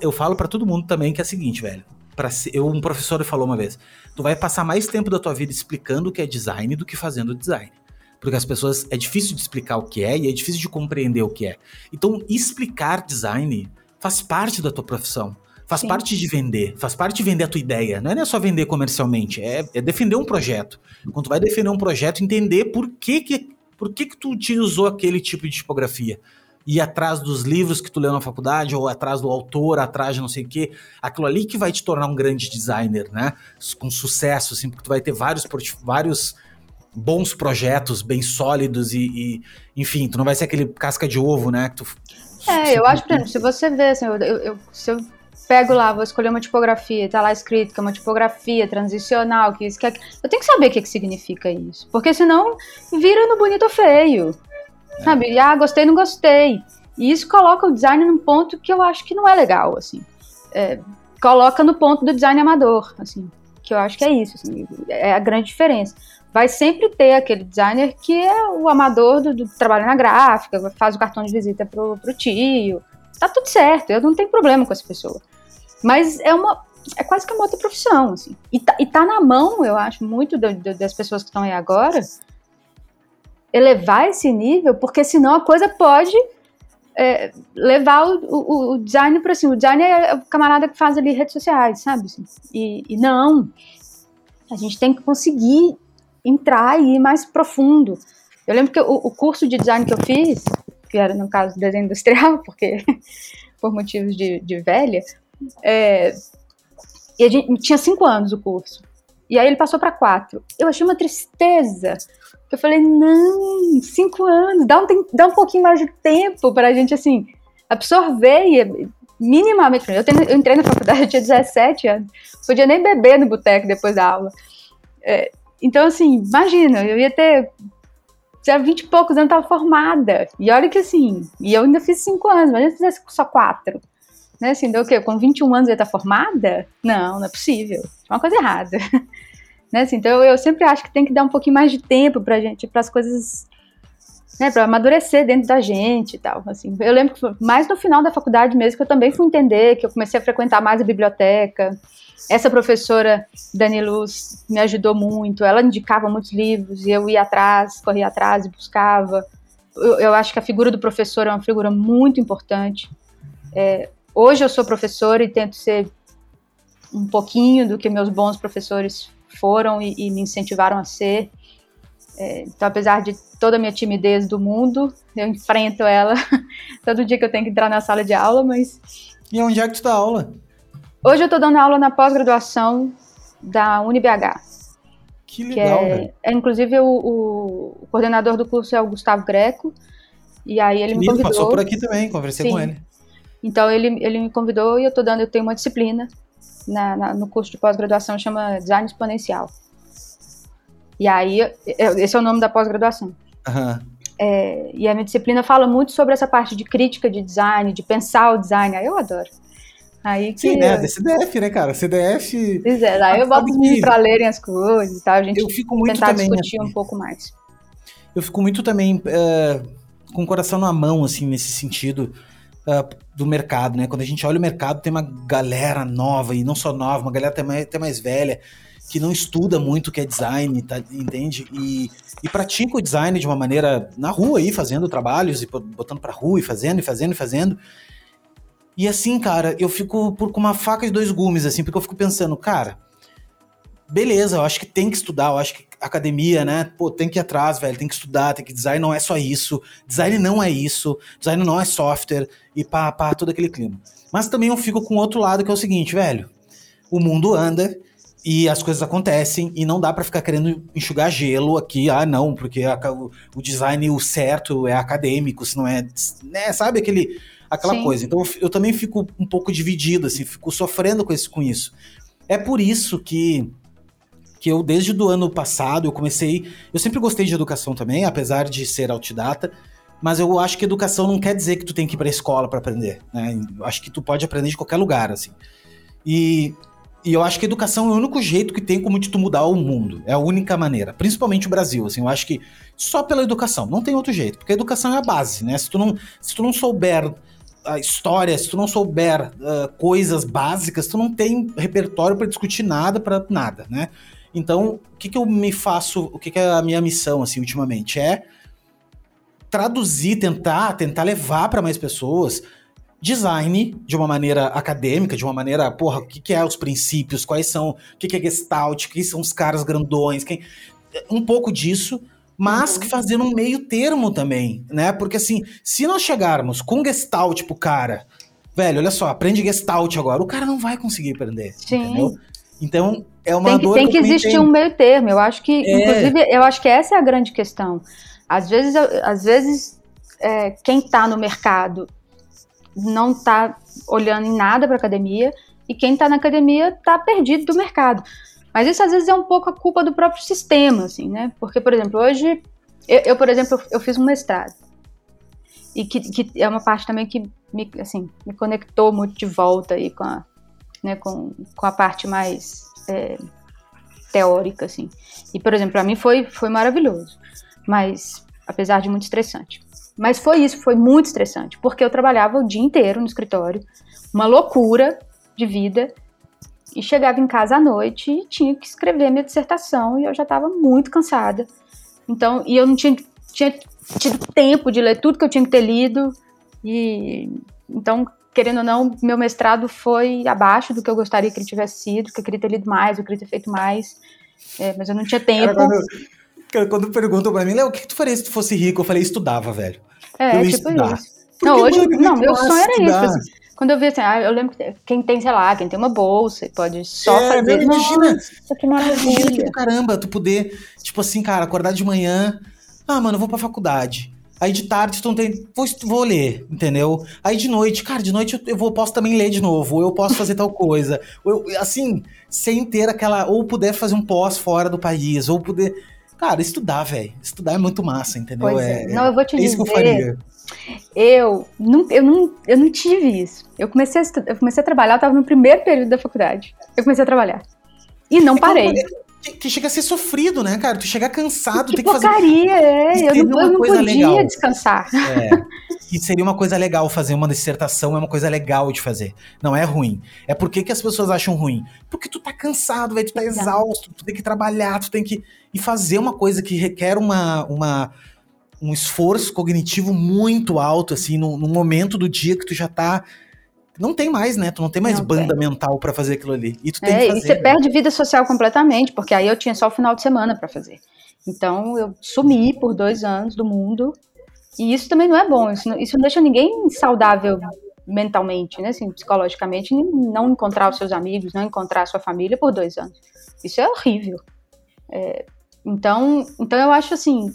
eu falo para todo mundo também que é o seguinte, velho. Pra ser, eu, um professor falou uma vez: tu vai passar mais tempo da tua vida explicando o que é design do que fazendo design. Porque as pessoas é difícil de explicar o que é e é difícil de compreender o que é. Então, explicar design faz parte da tua profissão. Faz Sim. parte de vender, faz parte de vender a tua ideia. Não é só vender comercialmente, é, é defender um projeto. Quando tu vai defender um projeto, entender por que, que, por que, que tu utilizou aquele tipo de tipografia ir atrás dos livros que tu leu na faculdade, ou atrás do autor, atrás de não sei o quê. Aquilo ali que vai te tornar um grande designer, né? Com sucesso, assim, porque tu vai ter vários, vários bons projetos, bem sólidos e, e, enfim, tu não vai ser aquele casca de ovo, né? Tu, é, eu acho, por exemplo, se você vê, assim, eu, eu, se eu pego lá, vou escolher uma tipografia, tá lá escrito que é uma tipografia transicional, que isso, que é... eu tenho que saber o que, que significa isso, porque senão vira no bonito ou feio. É. Sabe? Ah, gostei, não gostei. E isso coloca o design num ponto que eu acho que não é legal, assim. É, coloca no ponto do design amador, assim. Que eu acho que é isso, assim, é a grande diferença. Vai sempre ter aquele designer que é o amador do, do trabalho na gráfica, faz o cartão de visita pro, pro tio. Tá tudo certo, eu não tenho problema com essa pessoa. Mas é uma, é quase que uma outra profissão, assim. E tá, e tá na mão, eu acho, muito do, do, das pessoas que estão aí agora, elevar esse nível, porque senão a coisa pode é, levar o, o, o design para assim, o design é o camarada que faz ali redes sociais, sabe? E, e, não, a gente tem que conseguir entrar e ir mais profundo. Eu lembro que o, o curso de design que eu fiz, que era no caso desenho industrial, *laughs* porque por motivos de, de velha, é, e a gente tinha cinco anos o curso. E aí ele passou para quatro. Eu achei uma tristeza, eu falei, não, cinco anos, dá um, dá um pouquinho mais de tempo para a gente, assim, absorver e minimamente. Eu, tenho, eu entrei na faculdade, eu tinha 17 anos, podia nem beber no boteco depois da aula. É, então, assim, imagina, eu ia ter tinha 20 e poucos anos, estava formada. E olha que assim, e eu ainda fiz cinco anos, mas eu fizesse só quatro. Né, assim, deu o quê? Com 21 anos eu ia estar formada? Não, não é possível. Tinha uma coisa errada. *laughs* Né? Assim, então eu sempre acho que tem que dar um pouquinho mais de tempo gente, para as coisas, né, para amadurecer dentro da gente e tal. Assim, eu lembro que foi mais no final da faculdade mesmo que eu também fui entender, que eu comecei a frequentar mais a biblioteca. Essa professora, Dani Luz, me ajudou muito. Ela indicava muitos livros e eu ia atrás, corria atrás e buscava. Eu, eu acho que a figura do professor é uma figura muito importante. É, hoje eu sou professora e tento ser um pouquinho do que meus bons professores foram e, e me incentivaram a ser. É, então, apesar de toda a minha timidez do mundo, eu enfrento ela *laughs* todo dia que eu tenho que entrar na sala de aula, mas... E onde é que tu dá aula? Hoje eu estou dando aula na pós-graduação da UniBH. Que legal, que é, é, inclusive, o, o, coordenador do curso é o Gustavo Greco, e aí ele me convidou... passou por aqui também, conversei Sim. com ele. Então, ele, ele me convidou e eu estou dando, eu tenho uma disciplina na, na, no curso de pós-graduação chama Design Exponencial. E aí, esse é o nome da pós-graduação. Uhum. É, e a minha disciplina fala muito sobre essa parte de crítica de design, de pensar o design. Aí eu adoro. Aí que Sim, né? Da CDF, né, cara? CDF. Pois é, aí eu boto os meninos pra lerem as coisas e tal. A gente eu fico muito tentar também, discutir assim, um pouco mais. Eu fico muito também uh, com o coração na mão, assim, nesse sentido uh, do mercado, né? Quando a gente olha o mercado, tem uma galera nova, e não só nova, uma galera até mais, até mais velha, que não estuda muito o que é design, tá, entende? E, e pratica o design de uma maneira na rua aí, fazendo trabalhos e botando pra rua e fazendo e fazendo e fazendo. E assim, cara, eu fico por, com uma faca de dois gumes, assim, porque eu fico pensando, cara, beleza, eu acho que tem que estudar, eu acho que academia, né? Pô, tem que ir atrás, velho, tem que estudar, tem que design não é só isso, design não é isso, design não é software e pá, pá, todo aquele clima. Mas também eu fico com outro lado que é o seguinte, velho, o mundo anda e as coisas acontecem e não dá para ficar querendo enxugar gelo aqui, ah, não, porque a, o, o, design o certo é acadêmico, se não é, né, sabe aquele aquela Sim. coisa. Então eu, também fico um pouco dividido assim, fico sofrendo com, esse, com isso. É por isso que que eu, desde o ano passado, eu comecei. Eu sempre gostei de educação também, apesar de ser autodidata. Mas eu acho que educação não quer dizer que tu tem que ir pra escola para aprender. Né? Eu acho que tu pode aprender de qualquer lugar, assim. E e eu acho que educação é o único jeito que tem como de tu mudar o mundo. É a única maneira. Principalmente o Brasil, assim. Eu acho que só pela educação. Não tem outro jeito. Porque a educação é a base, né? Se tu não, se tu não souber a história, se tu não souber uh, coisas básicas, tu não tem repertório para discutir nada, para nada, né? Então, o que que eu me faço, o que que é a minha missão, assim, ultimamente? É traduzir, tentar, tentar levar para mais pessoas design de uma maneira acadêmica, de uma maneira, porra, o que, que é os princípios, quais são, o que, que é Gestalt, quem são os caras grandões, quem, um pouco disso, mas uhum. fazendo um meio termo também, né? Porque assim, se nós chegarmos com Gestalt pro cara, velho, olha só, aprende Gestalt agora, o cara não vai conseguir aprender, Sim. entendeu? Então, é uma tem que, dor Tem que, existir um meio termo, eu acho que, é... inclusive, eu acho que essa é a grande questão. Às vezes, às vezes é, quem está no mercado não está olhando em nada para academia e quem está na academia está perdido do mercado. Mas isso às vezes é um pouco a culpa do próprio sistema, assim, né? Porque, por exemplo, hoje, eu, eu por exemplo, eu, eu, fiz um mestrado. E que, que, é uma parte também que me, assim, me conectou muito de volta aí com a, né, com, com a parte mais é, teórica, assim. E, por exemplo, para mim foi, foi maravilhoso. Mas, apesar de muito estressante. Mas foi isso, foi muito estressante, porque eu trabalhava o dia inteiro no escritório, uma loucura de vida, e chegava em casa à noite e tinha que escrever minha dissertação, e eu já estava muito cansada. Então, e eu não tinha, tinha tido tempo de ler tudo que eu tinha que ter lido, e então, querendo ou não, meu mestrado foi abaixo do que eu gostaria que ele tivesse sido, que eu queria ter lido mais, eu queria ter feito mais, é, mas eu não tinha tempo. Cara, quando, quando perguntam pra mim, Léo, o que tu faria se tu fosse rico? Eu falei, estudava, velho. É, tipo estudar. isso. Porque, não, hoje, mano, não, meu sonho era isso. Assim, quando eu vi assim, ah, eu lembro que quem tem, sei lá, quem tem uma bolsa pode só é, fazer. Não, imagina, Nossa, que maravilha. Imagina que caramba, tu poder, tipo assim, cara, acordar de manhã, ah, mano, eu vou pra faculdade. Aí de tarde tu não tem. Vou, vou ler, entendeu? Aí de noite, cara, de noite eu, eu vou, posso também ler de novo, ou eu posso fazer tal coisa. *laughs* Ou eu, assim, sem ter aquela. Ou puder fazer um pós fora do país, ou poder. Cara, estudar, velho. Estudar é muito massa, entendeu? Pois é, é. Não, eu vou te é dizer. Isso que eu faria. Eu não, eu, não, eu não tive isso. Eu comecei, a, eu comecei a trabalhar, eu tava no primeiro período da faculdade. Eu comecei a trabalhar. E não é parei. Que, que chega a ser sofrido, né, cara? Tu chega cansado, que tem que fazer. é. Eu não, eu não podia legal. descansar. É. E seria uma coisa legal fazer uma dissertação, é uma coisa legal de fazer. Não é ruim. É por que, as pessoas acham ruim? Porque tu tá cansado, velho, tu tá exausto, tu tem que trabalhar, tu tem que. E fazer uma coisa que requer uma. uma um esforço cognitivo muito alto, assim, no, no momento do dia que tu já tá não tem mais, né? Tu não tem mais não banda tem. mental para fazer aquilo ali. E tu tem é, que fazer. E você né? perde vida social completamente, porque aí eu tinha só o final de semana para fazer. Então eu sumi por dois anos do mundo. E isso também não é bom. Isso não, isso não deixa ninguém saudável mentalmente, né? Assim, psicologicamente, não encontrar os seus amigos, não encontrar a sua família por dois anos. Isso é horrível. É, então, então eu acho assim,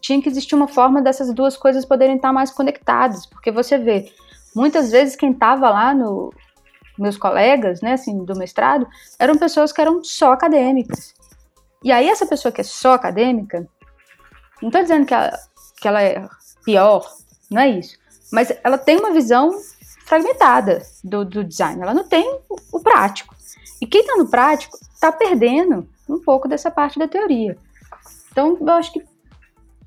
tinha que existir uma forma dessas duas coisas poderem estar mais conectadas, porque você vê muitas vezes quem estava lá no meus colegas, né, assim, do mestrado, eram pessoas que eram só acadêmicas. E aí essa pessoa que é só acadêmica, não estou dizendo que ela, que ela é pior, não é isso, mas ela tem uma visão fragmentada do, do design, ela não tem o, o prático. E quem está no prático está perdendo um pouco dessa parte da teoria. Então, eu acho que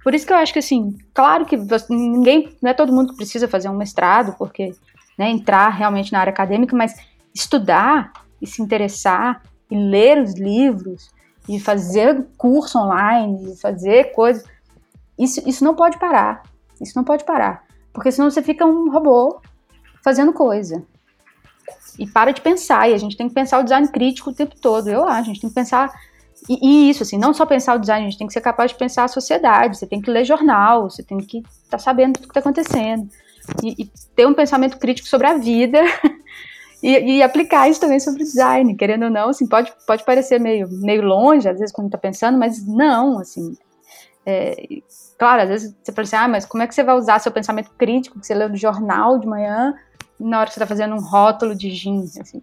por isso que eu acho que, assim, claro que ninguém, não é todo mundo que precisa fazer um mestrado, porque, né, entrar realmente na área acadêmica, mas estudar e se interessar e ler os livros e fazer curso online, e fazer coisas, isso, isso não pode parar. Isso não pode parar. Porque senão você fica um robô fazendo coisa. E para de pensar, e a gente tem que pensar o design crítico o tempo todo. Eu acho, a gente tem que pensar e, e, isso, assim, não só pensar o design, a gente tem que ser capaz de pensar a sociedade, você tem que ler jornal, você tem que estar tá sabendo o que está acontecendo. E, e, ter um pensamento crítico sobre a vida *laughs* e, e, aplicar isso também sobre o design, querendo ou não, assim, pode, pode parecer meio, meio longe, às vezes, quando está pensando, mas não, assim. É, claro, às vezes você fala assim, ah, mas como é que você vai usar seu pensamento crítico que você leu no jornal de manhã na hora que você está fazendo um rótulo de jeans, assim.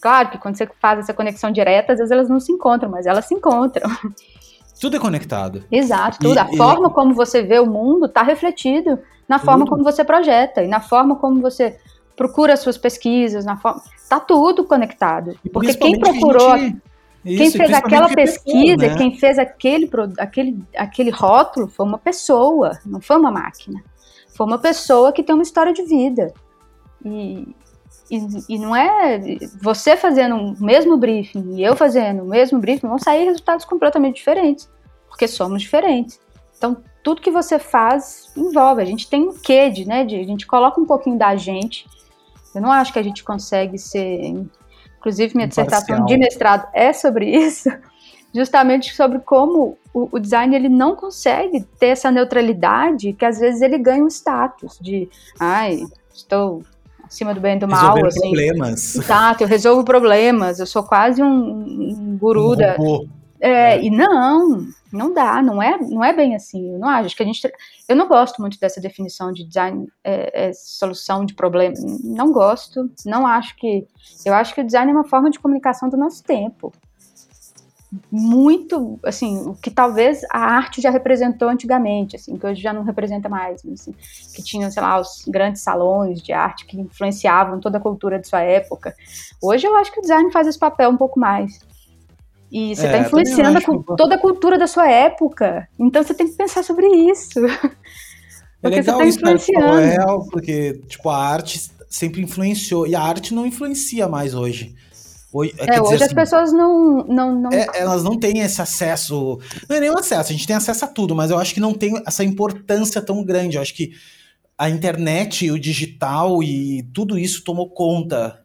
Claro que quando você faz essa conexão direta, às vezes elas não se encontram, mas elas se encontram. Tudo é conectado. Exato, tudo. E, a e... forma como você vê o mundo está refletido na forma como você projeta e na forma como você procura suas pesquisas na forma. Tá tudo conectado. Porque quem procurou. Gente, quem isso, fez aquela pesquisa, pessoa, né? quem fez aquele, aquele, aquele rótulo foi uma pessoa, não foi uma máquina. Foi uma pessoa que tem uma história de vida. E, e, e, não é você fazendo o mesmo briefing e eu fazendo o mesmo briefing, vão sair resultados completamente diferentes, porque somos diferentes. Então, tudo que você faz envolve. A gente tem um quê de, né? De, a gente coloca um pouquinho da gente. Eu não acho que a gente consegue ser. Inclusive, minha dissertação de mestrado é sobre *laughs* isso, justamente sobre como o, o, design ele não consegue ter essa neutralidade que às vezes ele ganha um status de, ai, estou acima do bem e do mal. Resolver assim. problemas. Exato, eu resolvo problemas, eu sou quase um, um guru um da. É, é. E não, não dá, não é, não é bem assim. Eu não acho que a gente. Eu não gosto muito dessa definição de design é, é, solução de problema. Não gosto. Não acho que. Eu acho que o design é uma forma de comunicação do nosso tempo muito, assim, o que talvez a arte já representou antigamente, assim, que hoje já não representa mais, assim, que tinham, sei lá, os grandes salões de arte que influenciavam toda a cultura de sua época. Hoje eu acho que o design faz esse papel um pouco mais. E você está é, influenciando a, toda a cultura da sua época. Então você tem que pensar sobre isso. *laughs* É porque legal você tá influenciando. Isso, é real, porque, tipo, a arte sempre influenciou. E a arte não influencia mais hoje. Hoje, é, hoje dizer, as assim, pessoas não. não, não... É, elas não têm esse acesso. Não é nenhum acesso, a gente tem acesso a tudo, mas eu acho que não tem essa importância tão grande. Eu acho que a internet, o digital e tudo isso tomou conta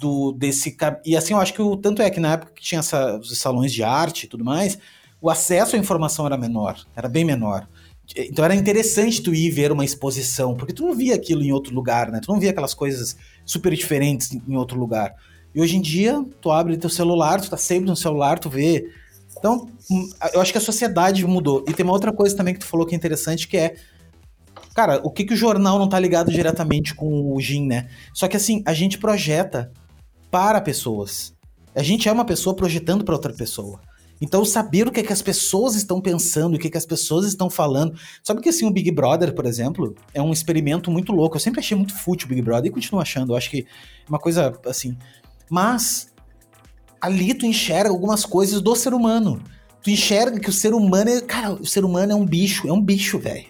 do desse. E assim, eu acho que o tanto é que na época que tinha essa, os salões de arte e tudo mais, o acesso à informação era menor, era bem menor. Então era interessante tu ir ver uma exposição, porque tu não via aquilo em outro lugar, né? Tu não via aquelas coisas super diferentes em outro lugar. E hoje em dia, tu abre teu celular, tu tá sempre no celular, tu vê. Então, hum, eu acho que a sociedade mudou. E tem uma outra coisa também que tu falou que é interessante, que é. Cara, o que, que o jornal não tá ligado diretamente com o GIN, né? Só que assim, a gente projeta para pessoas. A gente é uma pessoa projetando para outra pessoa. Então, saber o que, é que as pessoas estão pensando, o que, é que as pessoas estão falando. Sabe que assim, o Big Brother, por exemplo, é um experimento muito louco. Eu sempre achei muito fútil o Big Brother e continuo achando. Eu acho que é uma coisa assim. Mas ali tu enxerga algumas coisas do ser humano. Tu enxerga que o ser humano é. Cara, o ser humano é um bicho, é um bicho, velho.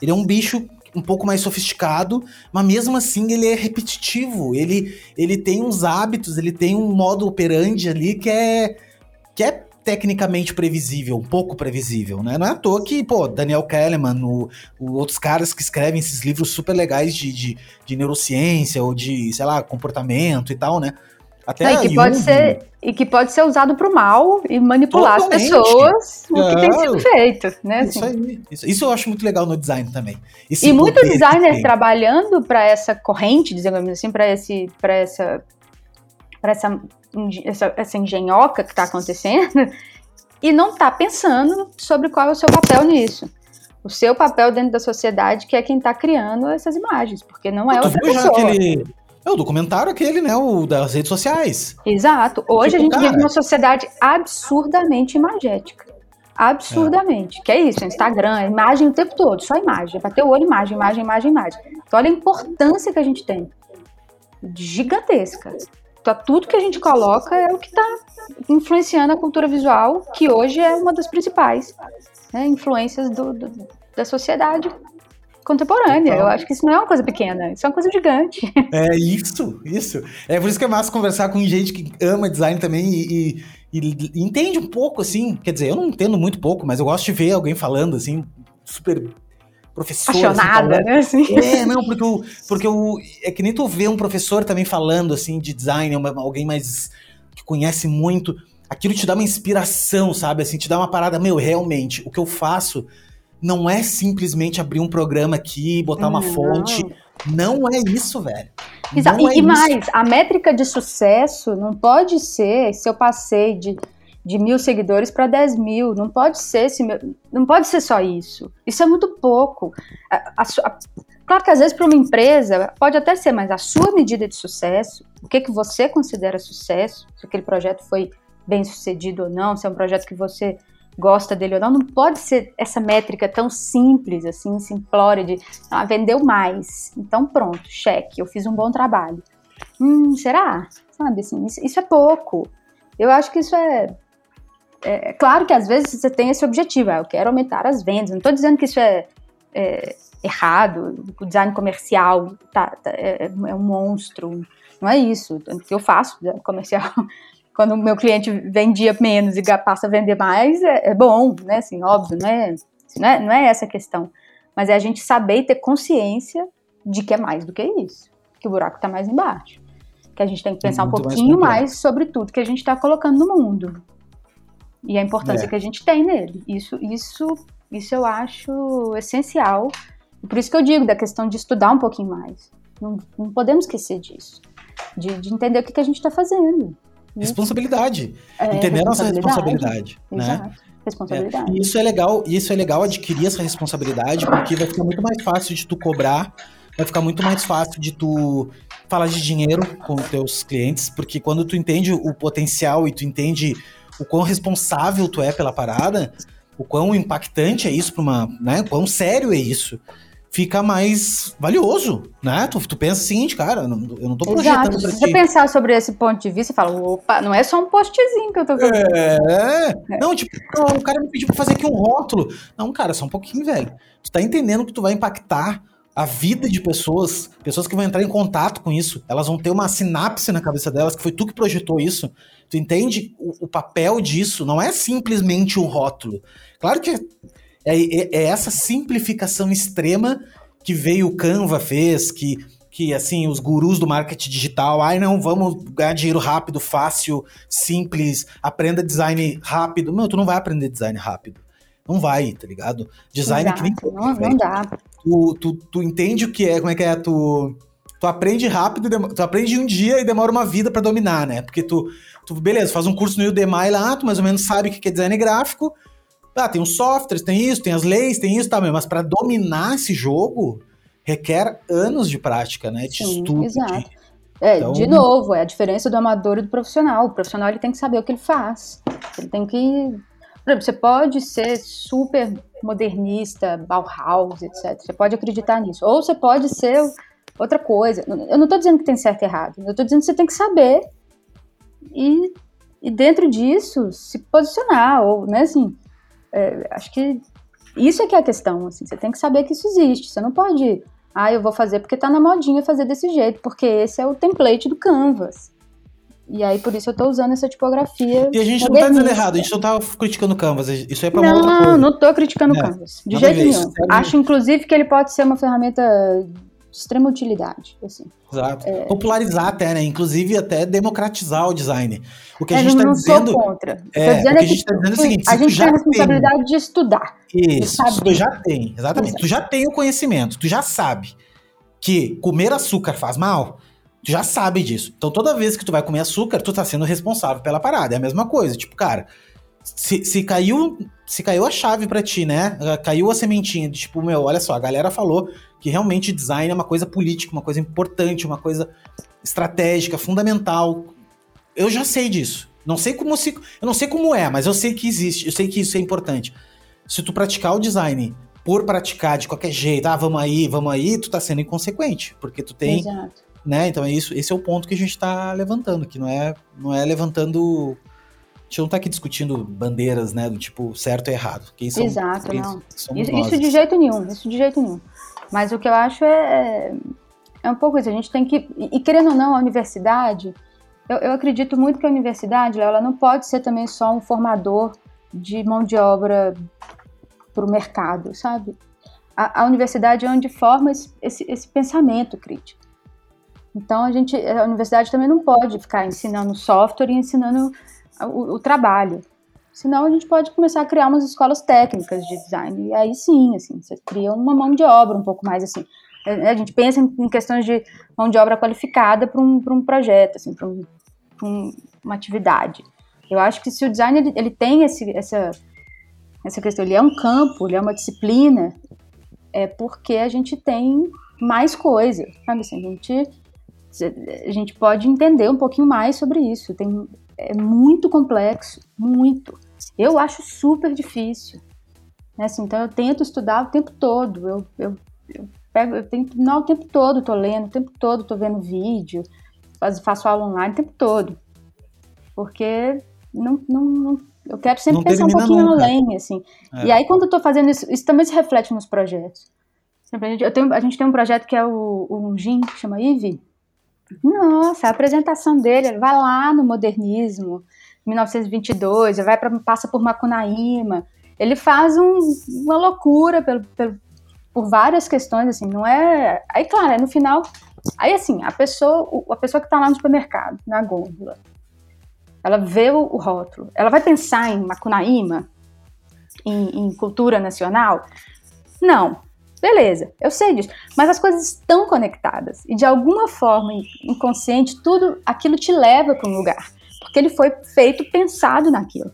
Ele é um bicho um pouco mais sofisticado, mas mesmo assim ele é repetitivo. Ele, ele tem uns hábitos, ele tem um modo operandi ali que é. que é tecnicamente previsível, um pouco previsível, né? Não é à toa que, pô, Daniel Kahneman, o, o outros caras que escrevem esses livros super legais de, de, de neurociência ou de, sei lá, comportamento e tal, né? Até é, e, que pode ser, e que pode ser usado para o mal e manipular Totalmente. as pessoas, o que tem sido feito, né? Assim. Isso, aí, isso, isso, eu acho muito legal no design também. Esse e muito designer trabalhando para essa corrente, digamos assim, para esse, para essa, para essa, essa, essa engenhoca que está acontecendo, e não está pensando sobre qual é o seu papel nisso o seu papel dentro da sociedade, que é quem está criando essas imagens, porque não é outra pessoa. Aquele, é o documentário aquele, né? O das redes sociais. Exato. Hoje tipo, a gente cara... vive uma sociedade absurdamente imagética. Absurdamente. É. Que é isso, Instagram, é imagem o tempo todo, só imagem. É bater o olho, imagem, imagem, imagem, imagem. Então olha a importância que a gente tem. Gigantesca. Então, tudo que a gente coloca é o que está influenciando a cultura visual, que hoje é uma das principais né, influências do, do, da sociedade contemporânea. Eu acho que isso não é uma coisa pequena, isso é uma coisa gigante. É isso, isso. É por isso que é massa conversar com gente que ama design também e, e, e, entende um pouco, assim. Quer dizer, eu não entendo muito pouco, mas eu gosto de ver alguém falando, assim, super professor. Assim, Apaixonada, assim, né? Assim. É, não, porque, eu, porque eu, é que nem tu vê um professor também falando, assim, de design, uma, alguém mais que conhece muito. Aquilo te dá uma inspiração, sabe? Assim, te dá uma parada, meu, realmente, o que eu faço não é simplesmente abrir um programa aqui, botar uma não. fonte. Não é isso, velho. Exato. E, é e mais, a métrica de sucesso não pode ser se eu passei de, de mil seguidores para 10 mil. Não pode ser se meu, não pode ser só isso. Isso é muito pouco. A, a, a, claro que às vezes para uma empresa pode até ser, mas a sua medida de sucesso, o que, que você considera sucesso, se aquele projeto foi bem sucedido ou não, se é um projeto que você gosta dele ou não, não pode ser essa métrica tão simples, assim, simplória de ah, vendeu mais. Então pronto, cheque, eu fiz um bom trabalho. Hum, será? Sabe assim, isso, isso é pouco. Eu acho que isso é, é, é claro que às vezes você tem esse objetivo, ah, eu quero aumentar as vendas. Não estou dizendo que isso é, é, errado, o design comercial tá, tá é, é, um monstro. Não é isso. O que eu faço comercial quando o meu cliente vendia menos e passa a vender mais, é, é bom, né? Assim, óbvio, não é, não é, não é essa a questão. Mas é a gente saber e ter consciência de que é mais do que isso, que o buraco está mais embaixo. Que a gente tem que pensar um pouquinho mais, mais, sobre tudo que a gente está colocando no mundo. E a importância é. que a gente tem nele. Isso, isso, isso eu acho essencial. Por isso que eu digo da questão de estudar um pouquinho mais. Não, não podemos esquecer disso. De, de entender o que, que a gente está fazendo. Responsabilidade. É, Entender a nossa responsabilidade. Né? Responsabilidade. É, isso é legal, isso é legal adquirir essa responsabilidade, porque vai ficar muito mais fácil de tu cobrar, vai ficar muito mais fácil de tu falar de dinheiro com os teus clientes, porque quando tu entende o potencial e tu entende o quão responsável tu é pela parada, o quão impactante é isso para uma, né? O quão sério é isso fica mais valioso, né? Tu, tu pensa o seguinte, cara, eu não, tô projetando Exato. Se você pensar sobre esse ponto de vista, fala, opa, não é só um postzinho que eu tô fazendo. É, é. não, tipo, o cara me pediu pra fazer aqui um rótulo. Não, cara, só um pouquinho, velho. Tu tá entendendo que tu vai impactar a vida de pessoas, pessoas que vão entrar em contato com isso, elas vão ter uma sinapse na cabeça delas, que foi tu que projetou isso. Tu entende o, o papel disso? Não é simplesmente um rótulo. Claro que é, é, é essa simplificação extrema que veio o Canva fez, que que assim, os gurus do marketing digital, ai não, vamos ganhar dinheiro rápido, fácil, simples, aprenda design rápido. Meu, tu não vai aprender design rápido. Não vai, tá ligado? Design Exato, é que nem. Não, não dá. Tu, tu, tu entende o que é, como é que é, tu. Tu aprende rápido, tu aprende um dia e demora uma vida para dominar, né? Porque tu, tu, beleza, faz um curso no Udemy lá, tu mais ou menos sabe o que é design gráfico, ah, tem os softwares, tem isso, tem as leis, tem isso, tá, mas para dominar esse jogo requer anos de prática, né? De Sim, estudo. Exato. De... É, então... de novo, é a diferença do amador e do profissional. O profissional ele tem que saber o que ele faz. Ele tem que. Por exemplo, você pode ser super modernista, Bauhaus, etc. Você pode acreditar nisso. Ou você pode ser outra coisa. Eu não estou dizendo que tem certo e errado. Eu estou dizendo que você tem que saber e, e dentro disso se posicionar. Ou, né, assim, é, acho que isso é que é a questão, assim, você tem que saber que isso existe, você não pode, ah, eu vou fazer porque tá na modinha fazer desse jeito, porque esse é o template do Canvas. E aí, por isso eu tô usando essa tipografia. E a gente não tá dizendo errado, a gente não tá criticando o Canvas, isso é pra não, outra coisa. Não, não tô criticando o é, Canvas, de jeito nenhum. Acho, inclusive, que ele pode ser uma ferramenta extrema utilidade, assim. Exato. É... Popularizar até, né? Inclusive até democratizar o design. O que a é, gente está dizendo. Sou contra. É, dizendo o que a gente está dizendo é o seguinte: a gente tem a responsabilidade tem... de estudar. Isso, de tu já tem, exatamente. Exato. Tu já tem o conhecimento, tu já sabe que comer açúcar faz mal. Tu já sabe disso. Então toda vez que tu vai comer açúcar, tu tá sendo responsável pela parada. É a mesma coisa. Tipo, cara, se, se caiu se caiu a chave para ti, né? Caiu a sementinha de tipo, meu, olha só, a galera falou que realmente design é uma coisa política, uma coisa importante, uma coisa estratégica, fundamental. Eu já sei disso. Não sei como se, eu não sei como é, mas eu sei que existe, eu sei que isso é importante. Se tu praticar o design por praticar de qualquer jeito, ah, vamos aí, vamos aí, tu tá sendo inconsequente, porque tu tem, Exato. né? Então é isso, esse é o ponto que a gente tá levantando, que não é, não é levantando gente não tá aqui discutindo bandeiras, né, do tipo certo e errado. Quem são, Exato, quem não. Isso, isso, de jeito nenhum, isso de jeito nenhum. Mas o que eu acho é, é, é um pouco isso. A gente tem que. E, querendo ou não, a universidade. Eu, eu acredito muito que a universidade ela não pode ser também só um formador de mão de obra para o mercado, sabe? A, a, universidade é onde forma esse, esse, esse, pensamento crítico. Então a gente, a universidade também não pode ficar ensinando software e ensinando o, o trabalho. Senão a gente pode começar a criar umas escolas técnicas de design. E aí sim, assim, você cria uma mão de obra um pouco mais assim. É, a gente pensa em questões de mão de obra qualificada para um, um projeto, assim, para um, um, uma atividade. Eu acho que se o design ele, ele tem esse, essa, essa questão, ele é um campo, ele é uma disciplina, é porque a gente tem mais coisa, sabe assim, a gente, a gente pode entender um pouquinho mais sobre isso. Tem, é muito complexo, muito. Eu acho super difícil. Né? Assim, então eu tento estudar o tempo todo. Eu, eu, eu pego, eu tento não o tempo todo, tô lendo, o tempo todo tô vendo vídeo, faço, faço aula online o tempo todo. Porque não, não, não eu quero sempre não pensar um pouquinho nunca. além, assim. É. E aí, quando eu tô fazendo isso, isso também se reflete nos projetos. A gente, tenho, a gente tem um projeto que é o, o Jim, que chama IVE. Nossa, a apresentação dele, vai lá no modernismo, 1922, vai pra, passa por Macunaíma. Ele faz um, uma loucura pelo, pelo, por várias questões, assim, não é... Aí, claro, é no final... Aí, assim, a pessoa, a pessoa que está lá no supermercado, na gôndola, ela vê o, o rótulo, ela vai pensar em Macunaíma, em, em cultura nacional? Não, Beleza, eu sei disso. Mas as coisas estão conectadas. E de alguma forma inconsciente, tudo aquilo te leva para um lugar. Porque ele foi feito pensado naquilo.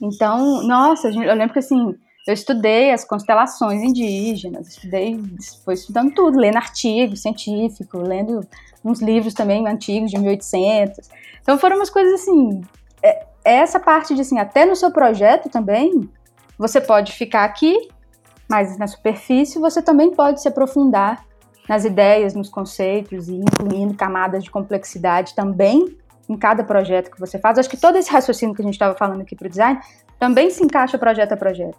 Então, nossa, eu lembro que assim, eu estudei as constelações indígenas, estudei, foi estudando tudo, lendo artigo científico, lendo uns livros também antigos de 1800. Então foram umas coisas assim, é, essa parte de assim, até no seu projeto também, você pode ficar aqui, mas na superfície você também pode se aprofundar nas ideias, nos conceitos e incluindo camadas de complexidade também em cada projeto que você faz. Acho que todo esse raciocínio que a gente estava falando aqui para o design também se encaixa projeto a projeto.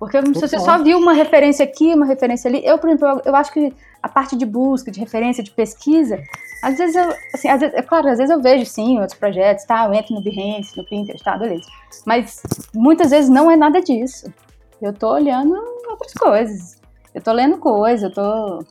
Porque se você só viu uma referência aqui, uma referência ali, eu, por exemplo, eu, acho que a parte de busca, de referência, de pesquisa, às vezes eu, assim, às vezes, é claro, às vezes eu vejo sim outros projetos, tá, eu entro no Behance, no Pinterest, tá, beleza. Mas muitas vezes não é nada disso. Eu tô olhando outras coisas. Eu tô lendo coisa, eu tô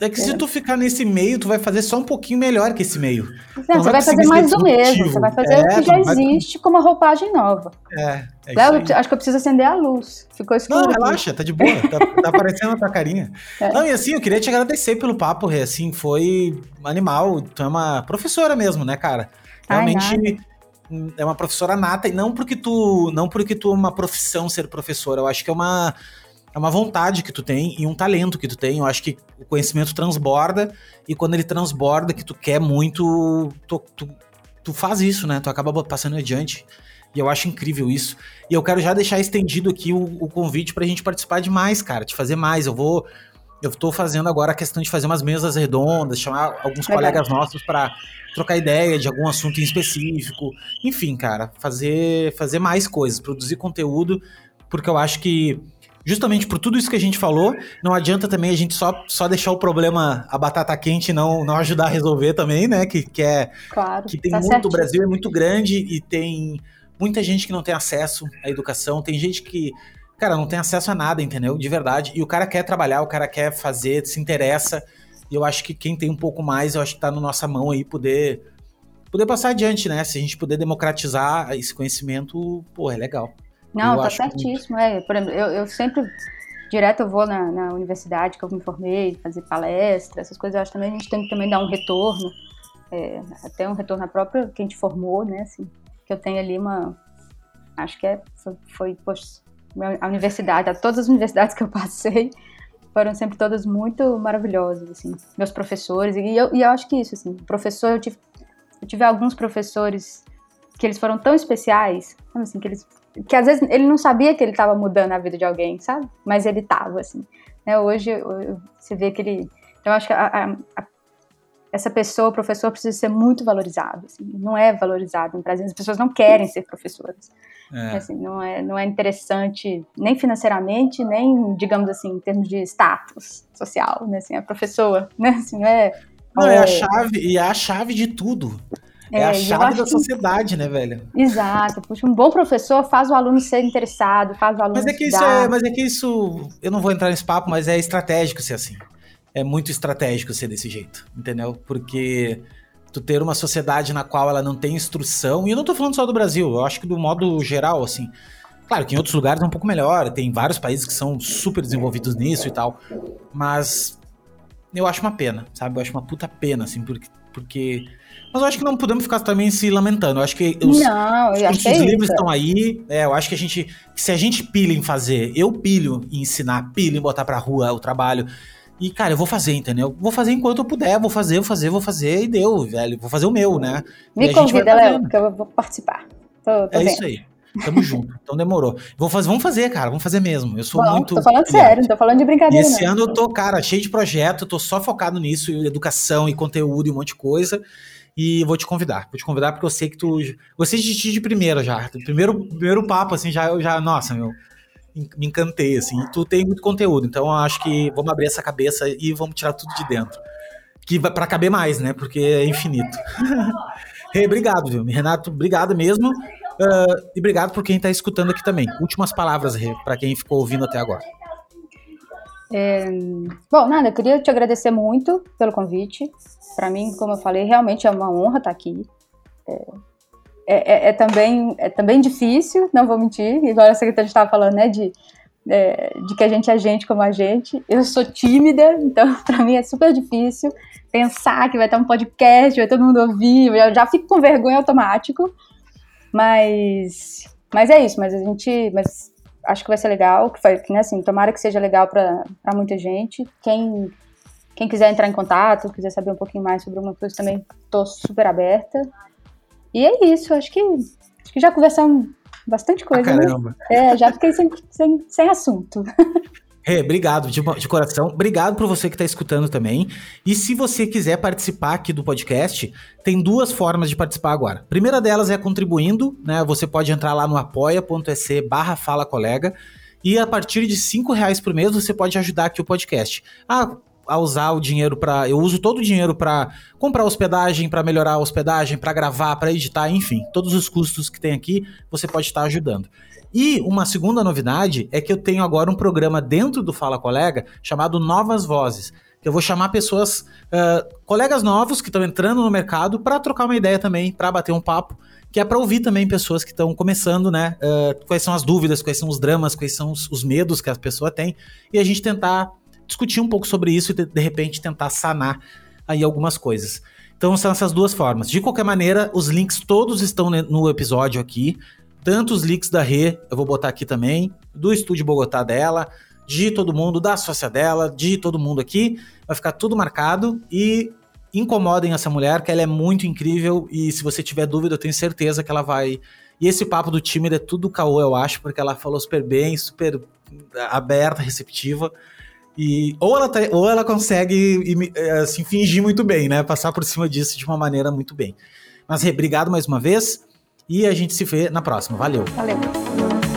é que se tu ficar nesse meio, tu vai fazer só um pouquinho melhor que esse meio. Não, você vai, vai fazer mais do mesmo. Você vai fazer é, o que já existe vai... com uma roupagem nova. É. é Léo, acho que eu preciso acender a luz. Ficou escuro. Não, relaxa, tá de boa. Tá, tá aparecendo a tua carinha. *laughs* É. Não, e assim, eu queria te agradecer pelo papo, Rê. Assim, foi animal. Tu é uma professora mesmo, né, cara? Realmente. Ai, é uma professora nata, e não porque tu. Não porque tu é uma profissão ser professora. Eu acho que é uma é uma vontade que tu tem e um talento que tu tem. Eu acho que o conhecimento transborda e quando ele transborda, que tu quer muito, tu, tu, tu faz isso, né? Tu acaba passando adiante. E eu acho incrível isso. E eu quero já deixar estendido aqui o, o convite pra gente participar de mais, cara, de fazer mais. Eu vou. Eu tô fazendo agora a questão de fazer umas mesas redondas, chamar alguns Legal. colegas nossos para trocar ideia de algum assunto em específico. Enfim, cara, fazer, fazer mais coisas, produzir conteúdo, porque eu acho que justamente por tudo isso que a gente falou, não adianta também a gente só, só deixar o problema, a batata quente, não, não ajudar a resolver também, né? Que, que é. Claro. Que tem tá muito. O Brasil é muito grande e tem muita gente que não tem acesso à educação, tem gente que. Cara, não tem acesso a nada, entendeu? De verdade. E o cara quer trabalhar, o cara quer fazer, se interessa. E eu acho que quem tem um pouco mais, eu acho que tá na nossa mão aí poder poder passar adiante, né? Se a gente puder democratizar esse conhecimento, pô, é legal. Não, eu tá certíssimo. É, por exemplo, eu, eu sempre direto eu vou na, na, universidade que eu me formei, fazer palestra, essas coisas, eu acho também a gente tem que também dar um retorno, é, até um retorno à própria que a gente formou, né, assim, que eu tenho ali uma, acho que é, foi, foi poxa, a universidade, todas as universidades que eu passei, foram sempre todas muito maravilhosas, assim, meus professores, e eu, e eu acho que isso, assim, professor, eu tive, eu tive alguns professores que eles foram tão especiais, assim, que eles que às vezes ele não sabia que ele estava mudando a vida de alguém, sabe? Mas ele estava, assim. Né? Hoje você vê que ele. Eu acho que a, a, a, essa pessoa, o professor, precisa ser muito valorizado. Assim. Não é valorizado no Brasil. As pessoas não querem ser professoras. É. Assim, não, é, não é interessante nem financeiramente, nem, digamos assim, em termos de status social. Né? Assim, a professora, né? Assim, não é, não, é a chave, e é a chave de tudo. É, é a chave da sociedade, que... né, velho? Exato. Puxa, um bom professor faz o aluno ser interessado, faz o aluno mas é que isso é, Mas é que isso, eu não vou entrar nesse papo, mas é estratégico ser assim. É muito estratégico ser desse jeito, entendeu? Porque tu ter uma sociedade na qual ela não tem instrução, e eu não tô falando só do Brasil, eu acho que do modo geral, assim. Claro que em outros lugares é um pouco melhor, tem vários países que são super desenvolvidos nisso e tal, mas eu acho uma pena, sabe? Eu acho uma puta pena, assim, porque, porque mas eu acho que não podemos ficar também se lamentando. Eu acho que os, não, os cursos é livres estão aí. É, eu acho que a gente. Se a gente pilha em fazer, eu pilho em ensinar, pilho em botar pra rua o trabalho. E, cara, eu vou fazer, entendeu? Vou fazer enquanto eu puder, vou fazer, vou fazer, vou fazer, e deu, velho. Vou fazer o meu, né? Me convida, Léo, que eu vou participar. Tô, tô é isso aí. Tamo junto. Então demorou. Vou fazer, vamos fazer, cara. Vamos fazer mesmo. Eu sou Bom, muito. Tô falando sério, não tô falando de brincadeira. E esse não. ano eu tô, cara, cheio de projeto, tô só focado nisso, educação e conteúdo e um monte de coisa. E vou te convidar. Vou te convidar porque eu sei que tu. Gostei de ti de primeira já. Primeiro, primeiro papo, assim, já, eu já. Nossa, meu. Me encantei, assim. E tu tem muito conteúdo. Então eu acho que vamos abrir essa cabeça e vamos tirar tudo de dentro. Que vai pra caber mais, né? Porque é infinito. *laughs* Rei, obrigado, viu? Renato, obrigado mesmo. Uh, e obrigado por quem está escutando aqui também. Últimas palavras, Rê, para quem ficou ouvindo até agora. É, bom, nada, eu queria te agradecer muito pelo convite. Para mim, como eu falei, realmente é uma honra estar aqui. É, é, é, também, é também difícil, não vou mentir, igual a secretária estava falando, né, de, é, de que a gente é gente como a gente. Eu sou tímida, então *laughs* para mim é super difícil pensar que vai ter um podcast, vai todo mundo ouvir, eu já fico com vergonha automático. Mas, mas é isso, mas a gente, mas acho que vai ser legal, que foi, né, assim, tomara que seja legal para muita gente. Quem quem quiser entrar em contato, quiser saber um pouquinho mais sobre alguma coisa também, tô super aberta. E é isso, acho que acho que já conversamos bastante coisa, ah, caramba. Né? É, já fiquei sem, sem, sem assunto. Hey, obrigado de, de, coração. Obrigado por você que está escutando também. E se você quiser participar aqui do podcast, tem duas formas de participar agora. A primeira delas é contribuindo, né? Você pode entrar lá no apoia.se barra fala colega. E a partir de cinco reais por mês você pode ajudar aqui o podcast. Ah, a usar o dinheiro para. Eu uso todo o dinheiro para comprar hospedagem, para melhorar a hospedagem, para gravar, para editar, enfim, todos os custos que tem aqui, você pode estar ajudando. E uma segunda novidade é que eu tenho agora um programa dentro do Fala Colega chamado Novas Vozes. Que eu vou chamar pessoas, uh, colegas novos que estão entrando no mercado para trocar uma ideia também, para bater um papo, que é para ouvir também pessoas que estão começando, né? Uh, quais são as dúvidas, quais são os dramas, quais são os, os medos que a pessoa tem, e a gente tentar discutir um pouco sobre isso e de, repente tentar sanar aí algumas coisas. Então são essas duas formas. De qualquer maneira, os links todos estão no episódio aqui tanto os leaks da Rê, eu vou botar aqui também, do estúdio Bogotá dela, de todo mundo, da sócia dela, de todo mundo aqui. Vai ficar tudo marcado e incomodem essa mulher, que ela é muito incrível e se você tiver dúvida, eu tenho certeza que ela vai. E esse papo do time é tudo caô, eu acho, porque ela falou super bem, super aberta, receptiva. E ou ela, tá, ou ela consegue assim, fingir muito bem, né? Passar por cima disso de uma maneira muito bem. Mas, obrigado mais uma vez. E a gente se vê na próxima. Valeu. Valeu.